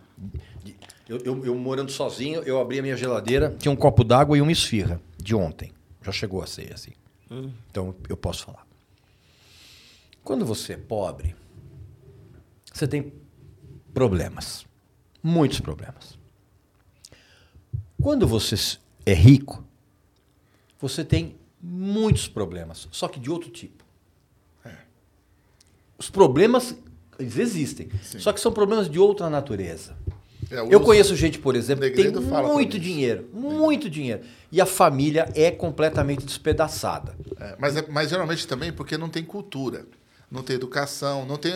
Eu, eu- eu morando sozinho, eu abri a minha geladeira, tinha um copo d'água e uma esfirra de ontem. Já chegou a ser assim. Então eu posso falar. Quando você é pobre, você tem problemas. Muitos problemas. Quando você é rico, você tem muitos problemas, só que de outro tipo. Os problemas, eles existem, só que são problemas de outra natureza. É, Eu conheço gente, por exemplo, que tem muito dinheiro, muito dinheiro. E a família é completamente despedaçada. É, mas, é- mas geralmente também porque não tem cultura, não tem educação, não tem.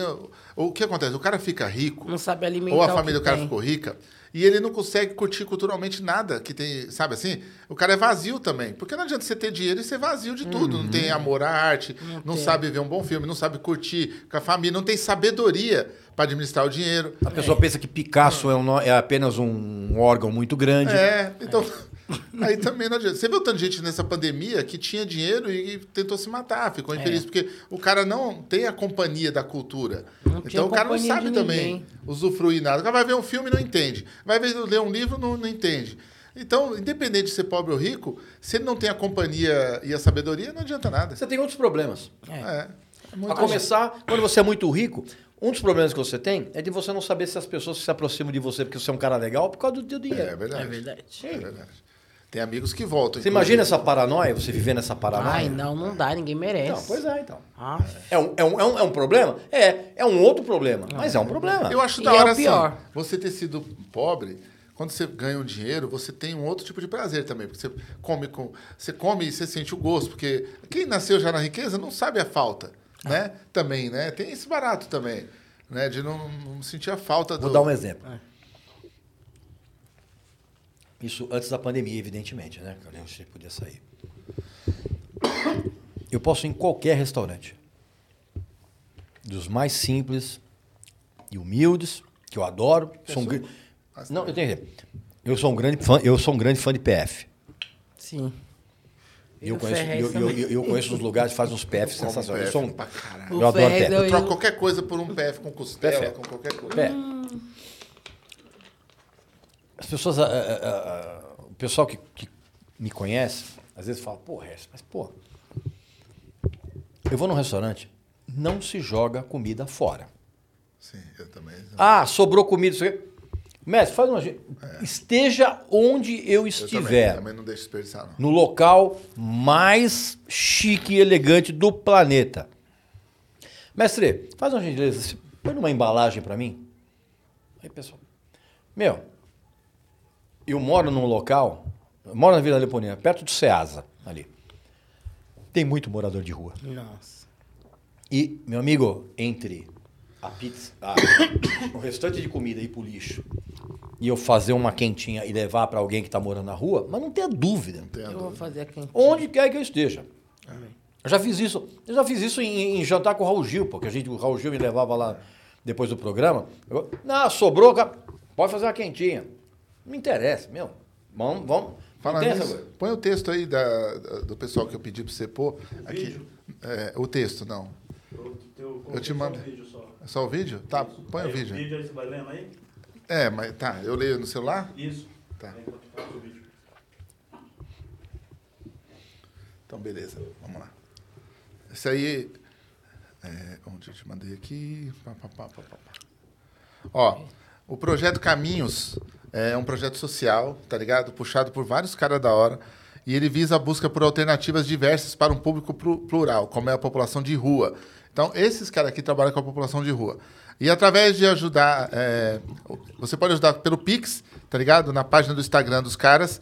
O que acontece? O cara fica rico, Não sabe alimentar ou a o família que do cara tem. ficou rica, e ele não consegue curtir culturalmente nada que tem, sabe assim? O cara é vazio também. Porque não adianta você ter dinheiro e ser vazio de tudo. Não tem amor à arte, não, tem. sabe ver um bom filme, não sabe curtir com a família, não tem sabedoria para administrar o dinheiro. A pessoa pensa que Picasso é, um é apenas um órgão muito grande. É, então. Aí também não adianta. Você viu tanta gente nessa pandemia que tinha dinheiro e tentou se matar, ficou É. infeliz, porque o cara não tem a companhia da cultura. Não então o cara não sabe também usufruir nada. O cara vai ver um filme e não entende. Vai ver, ler um livro não, não entende. Então, independente de ser pobre ou rico, se ele não tem a companhia e a sabedoria, não adianta nada. Você tem outros problemas. É. é muito a começar, quando você é muito rico, um dos problemas que você tem é de você não saber se as pessoas se aproximam de você porque você é um cara legal por causa do teu dinheiro. É verdade. É verdade. É verdade. Tem amigos que voltam. Você imagina essa paranoia, você viver nessa paranoia? Ai, não, não dá, ninguém merece. Não, pois é, então. Ah, É um, é, um, é, um, é um problema? É, é um outro problema, mas é um problema. Eu acho E da é hora o pior. assim, você ter sido pobre, quando você ganha um dinheiro, você tem um outro tipo de prazer também, porque você come com, você come e você sente o gosto, porque quem nasceu já na riqueza não sabe a falta, né? Também, né? Tem esse barato também, né? De não, não sentir a falta do Vou dar um exemplo. Isso antes da pandemia, evidentemente, né? Que eu nem sei podia sair. Eu posso ir em qualquer restaurante. Dos mais simples e humildes, que eu adoro. Sou um, gr- não, eu tenho Eu sou um grande fã, eu sou um grande fã de PF. sim. E eu conheço, eu, eu, eu, eu conheço uns lugares que fazem uns PF sensacionais. Eu PF sou um, pra caralho. eu O adoro Ferrez PF. deu- Eu troco qualquer coisa por um PF com costela, PF. com qualquer coisa. É. As pessoas, ah, ah, ah, o pessoal que, que me conhece, às vezes fala, pô, Regis, mas pô, eu vou num restaurante, não se joga comida fora. Sim, eu também. Ah, sobrou comida, isso aqui. Mestre, faz uma. ge- Esteja onde eu Eu estiver. também, também não deixo desperdiçar, não. no local mais chique e elegante do planeta. Mestre, faz uma gentileza, põe numa embalagem para mim. Aí, pessoal. Meu, eu moro num local, eu moro na Vila Leopoldina, perto do Ceasa, ali. Tem muito morador de rua. Nossa. E, meu amigo, entre a pizza, a- o restante de comida ir pro lixo e eu fazer uma quentinha e levar para alguém que tá morando na rua, mas não tenha dúvida. Eu vou fazer aqui. Onde quer que eu esteja. Eu já fiz isso. Eu já fiz isso em, em jantar com o Raul Gil, porque a gente, o Raul Gil me levava lá depois do programa. Eu, não, sobrou, pode fazer uma quentinha. Não me interessa, meu. Vamos, vamos. Fala nisso, põe o texto aí da, do pessoal que eu pedi pra você pôr. Aqui. É, o texto, não. Eu te mando. É só o vídeo? Tá, põe o vídeo. O vídeo aí você vai lendo aí? É, mas tá, eu leio no celular? Isso. Tá. O vídeo. Então, beleza, vamos lá. Esse aí. É, onde eu te mandei aqui? Pá, pá, pá, pá, pá, pá. Ó, o projeto Caminhos é um projeto social, tá ligado? Puxado por vários caras da hora. E ele visa a busca por alternativas diversas para um público plu- plural, como é a população de rua. Então, esses caras aqui trabalham com a população de rua. E através de ajudar, é, você pode ajudar pelo Pix, tá ligado? Na página do Instagram dos caras,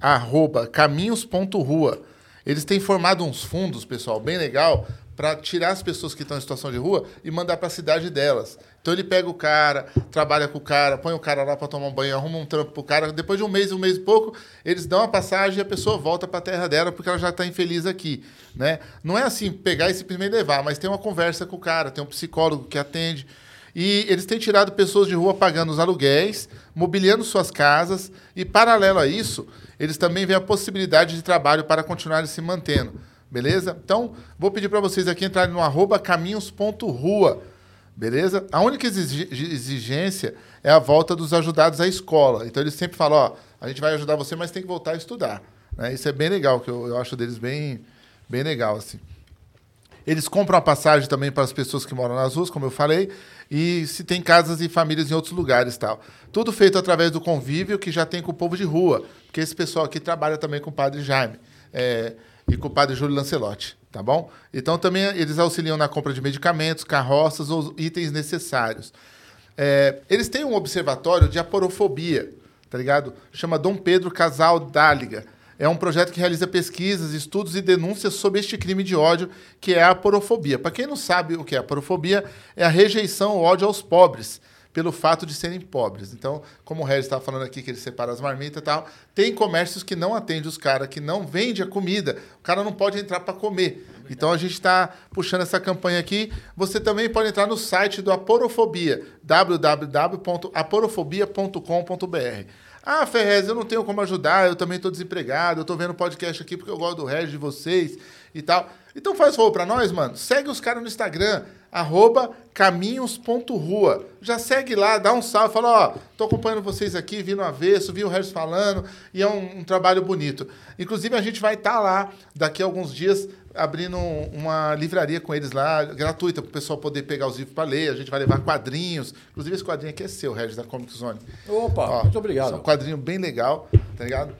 arroba caminhos.rua. Eles têm formado uns fundos, pessoal, bem legal, para tirar as pessoas que estão em situação de rua e mandar para a cidade delas. Então ele pega o cara, trabalha com o cara, põe o cara lá para tomar um banho, arruma um trampo pro cara. Depois de um mês, um mês e pouco, eles dão a passagem e a pessoa volta para a terra dela porque ela já está infeliz aqui, né? Não é assim pegar e simplesmente levar, mas tem uma conversa com o cara, tem um psicólogo que atende. E eles têm tirado pessoas de rua pagando os aluguéis, mobiliando suas casas e, paralelo a isso, eles também veem a possibilidade de trabalho para continuarem se mantendo. Beleza? Então, vou pedir para vocês aqui entrarem no arroba caminhos.rua. Beleza? A única exigência é a volta dos ajudados à escola. Então, eles sempre falam, ó, a gente vai ajudar você, mas tem que voltar a estudar. né? Isso é bem legal, que eu, eu acho deles bem, bem legal, assim. Eles compram a passagem também para as pessoas que moram nas ruas, como eu falei, e se tem casas e famílias em outros lugares tal. Tudo feito através do convívio que já tem com o povo de rua, porque esse pessoal aqui trabalha também com o padre Jaime é, e com o padre Júlio Lancelotti, tá bom? Então também eles auxiliam na compra de medicamentos, carroças ou itens necessários. É, eles têm um observatório de aporofobia, tá ligado? Chama Dom Pedro Casal Dáliga. É um projeto que realiza pesquisas, estudos e denúncias sobre este crime de ódio, que é a aporofobia. Para quem não sabe o que é aporofobia, é a rejeição, o ódio aos pobres, pelo fato de serem pobres. Então, como o Regis estava falando aqui, que ele separa as marmitas e tal, tem comércios que não atendem os caras, que não vende a comida. O cara não pode entrar para comer. Então a gente está puxando essa campanha aqui. Você também pode entrar no site do Aporofobia, www.aporofobia.com.br. Ah, Ferrez, eu não tenho como ajudar, eu também estou desempregado, eu estou vendo podcast aqui porque eu gosto do Regis de vocês, e tal. Então faz favor pra nós, mano. Segue os caras no Instagram, arroba caminhos.rua. Já segue lá, dá um salve, fala, ó, tô acompanhando vocês aqui, vi no avesso, vi o Regis falando, e é um, um trabalho bonito. Inclusive, a gente vai estar lá daqui a alguns dias abrindo um- uma livraria com eles lá, gratuita, para o pessoal poder pegar os livros para ler. A gente vai levar quadrinhos. Inclusive, esse quadrinho aqui é seu, Regis, da Comic Zone. Opa, Ó, muito É obrigado. um quadrinho bem legal, tá ligado?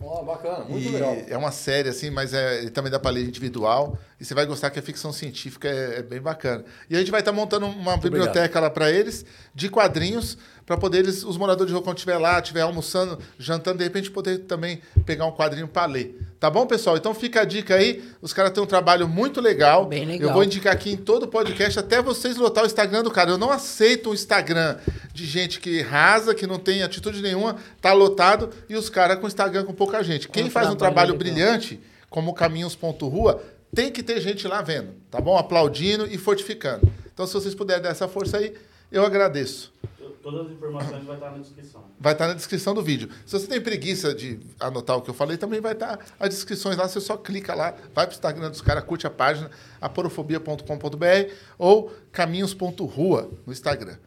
Ó, bacana, muito E legal. É uma série, assim, mas é, também dá para ler individual. E você vai gostar que a ficção científica é, é bem bacana. E a gente vai estar montando uma biblioteca lá para eles, de quadrinhos, para poder eles, os moradores de rua, quando estiver lá, estiver almoçando, jantando, de repente poder também pegar um quadrinho para ler. Tá bom, pessoal? Então fica a dica aí. Os caras têm um trabalho muito legal. Bem legal. Eu vou indicar aqui em todo podcast, até vocês lotar o Instagram do cara. Eu não aceito um Instagram de gente que rasa, que não tem atitude nenhuma, tá lotado, e os caras com Instagram com pouca gente. Quem Um faz um trabalho trabalho legal. brilhante, como Caminhos.rua, tem que ter gente lá vendo, tá bom? Aplaudindo e fortificando. Então, se vocês puderem dar essa força aí, eu agradeço. Todas as informações vai estar na descrição. Vai estar na descrição do vídeo. Se você tem preguiça de anotar o que eu falei, também vai estar as descrições lá. Você só clica lá, vai para o Instagram dos caras, curte a página, aporofobia.com.br ou caminhos.rua no Instagram.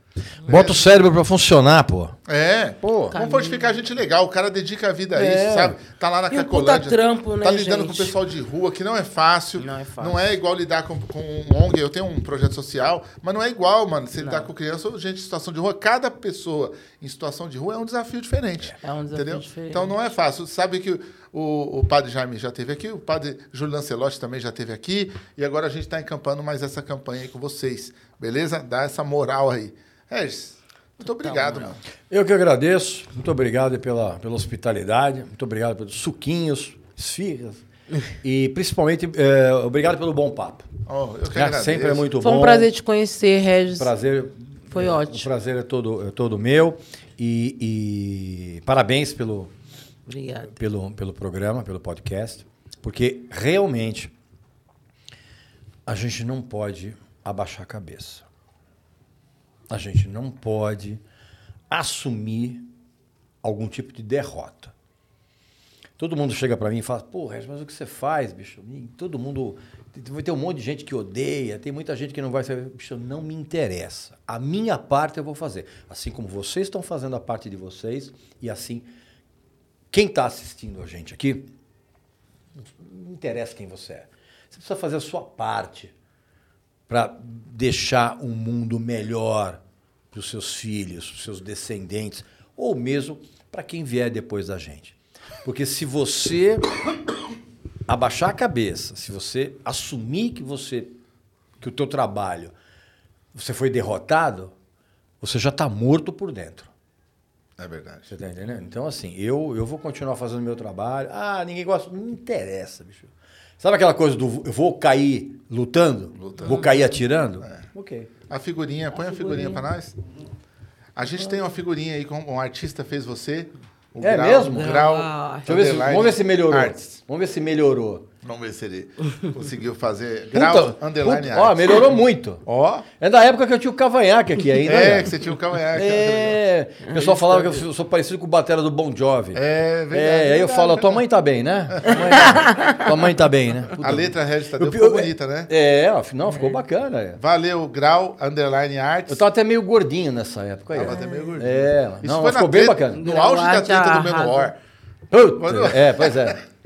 Bota o cérebro pra funcionar, pô. É, Pô. vamos fortificar a gente legal. O cara dedica a vida a É. isso, sabe? Tá lá na Cacolândia. trampo, né, Tá lidando com o gente? pessoal de rua, que não é fácil. Não é fácil. Não é igual lidar com, com um ONG. Eu tenho um projeto social, mas não é igual, mano. Você lidar com criança ou gente em situação de rua. Cada pessoa em situação de rua é um desafio diferente. É um desafio entendeu? diferente. Então não é fácil. Sabe que o, o padre Jaime já teve aqui, o padre Júlio Lancelotti também já teve aqui. E agora a gente tá encampando mais essa campanha aí com vocês. Beleza? Dá essa moral aí. Regis, muito obrigado, mano. Eu que agradeço. Muito obrigado pela, pela hospitalidade. Muito obrigado pelos suquinhos, esfirras. E principalmente, é, obrigado pelo bom papo. Oh, eu que É, agradeço. sempre é muito Foi bom. um prazer te conhecer, Regis. Prazer. Foi é, ótimo. O prazer é todo, é todo meu. E, e parabéns pelo, pelo, pelo programa, pelo podcast, porque realmente a gente não pode abaixar a cabeça. A gente não pode assumir algum tipo de derrota. Todo mundo chega para mim e fala: Pô, Regis, mas o que você faz, bicho? Todo mundo. Vai ter um monte de gente que odeia, tem muita gente que não vai saber. Bicho, não me interessa. A minha parte eu vou fazer. Assim como vocês estão fazendo a parte de vocês, e assim, quem está assistindo a gente aqui, não interessa quem você é. Você precisa fazer a sua parte para deixar um mundo melhor para os seus filhos, para os seus descendentes, ou mesmo para quem vier depois da gente. Porque se você abaixar a cabeça, se você assumir que você que o teu trabalho você foi derrotado, você já está morto por dentro. É verdade. Você tá entendendo? Então, assim, eu, eu vou continuar fazendo meu trabalho. Ah, ninguém gosta. Não interessa, bicho. Sabe aquela coisa do eu vou cair lutando? Vou cair atirando? Ok. A figurinha, põe a figurinha pra nós. A gente tem uma figurinha aí com um artista fez você. O É mesmo? O grau. Ah. Deixa eu ver se, vamos ver se melhorou. arts. Vamos ver se melhorou. Vamos ver se ele conseguiu fazer. Grau Puta, underline puta, ó, melhorou muito. Ó. É da época que eu tinha o cavanhaque aqui ainda. É, né? que você tinha o cavanhaque. É, o pessoal falava que eu sou parecido com o batera do Bon Jovi. É, verdade, É, aí eu verdade, falo, tua mãe tá bem, né? Tua mãe tá, tua mãe tá bem, né? Puta, A letra Regis Tadeu eu- ficou eu- bonita, né? É, ó, não, ficou bacana. é. Valeu, Grau Underline Arts. Eu tava até meio gordinho nessa época aí. Tava até meio gordinho. É, Isso não, ficou bem treta- bacana. No auge da treta do. Menor. Puta, É, pois é.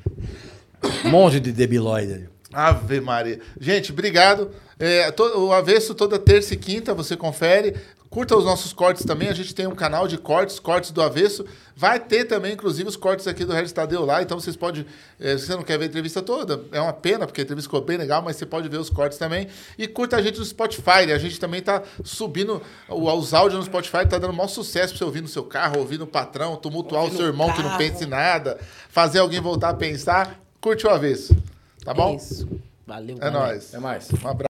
Monte de debilóide. Ave Maria. Gente, obrigado. É, to- o Avesso toda terça e quinta, você confere. Curta os nossos cortes também. A gente tem um canal de cortes, cortes do Avesso. Vai ter também, inclusive, os cortes aqui do Regis Tadeu lá. Então vocês podem. é, se você não quer ver a entrevista toda, é uma pena, porque a entrevista ficou bem legal, mas você pode ver os cortes também. E curta a gente no Spotify. A gente também tá subindo o- os áudios no Spotify, tá dando maior sucesso pra você ouvir no seu carro, ouvir no patrão, tumultuar Ouvir o seu irmão que não carro. pensa em nada, fazer alguém voltar a pensar. Curte o Avesso. Tá bom? É isso. Valeu, É galera. nóis. Até mais. Um abraço.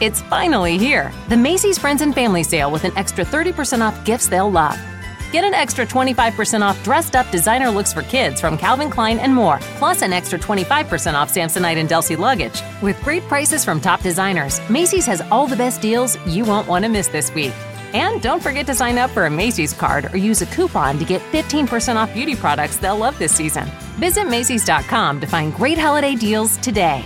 It's finally here. The Macy's Friends and Family Sale with an extra 30% off gifts they'll love. Get an extra 25% off dressed up designer looks for kids from Calvin Klein and more, plus an extra 25% off Samsonite and Delsey luggage. With great prices from top designers, Macy's has all the best deals you won't want to miss this week. And don't forget to sign up for a Macy's card or use a coupon to get 15% off beauty products they'll love this season. Visit Macy's.com to find great holiday deals today.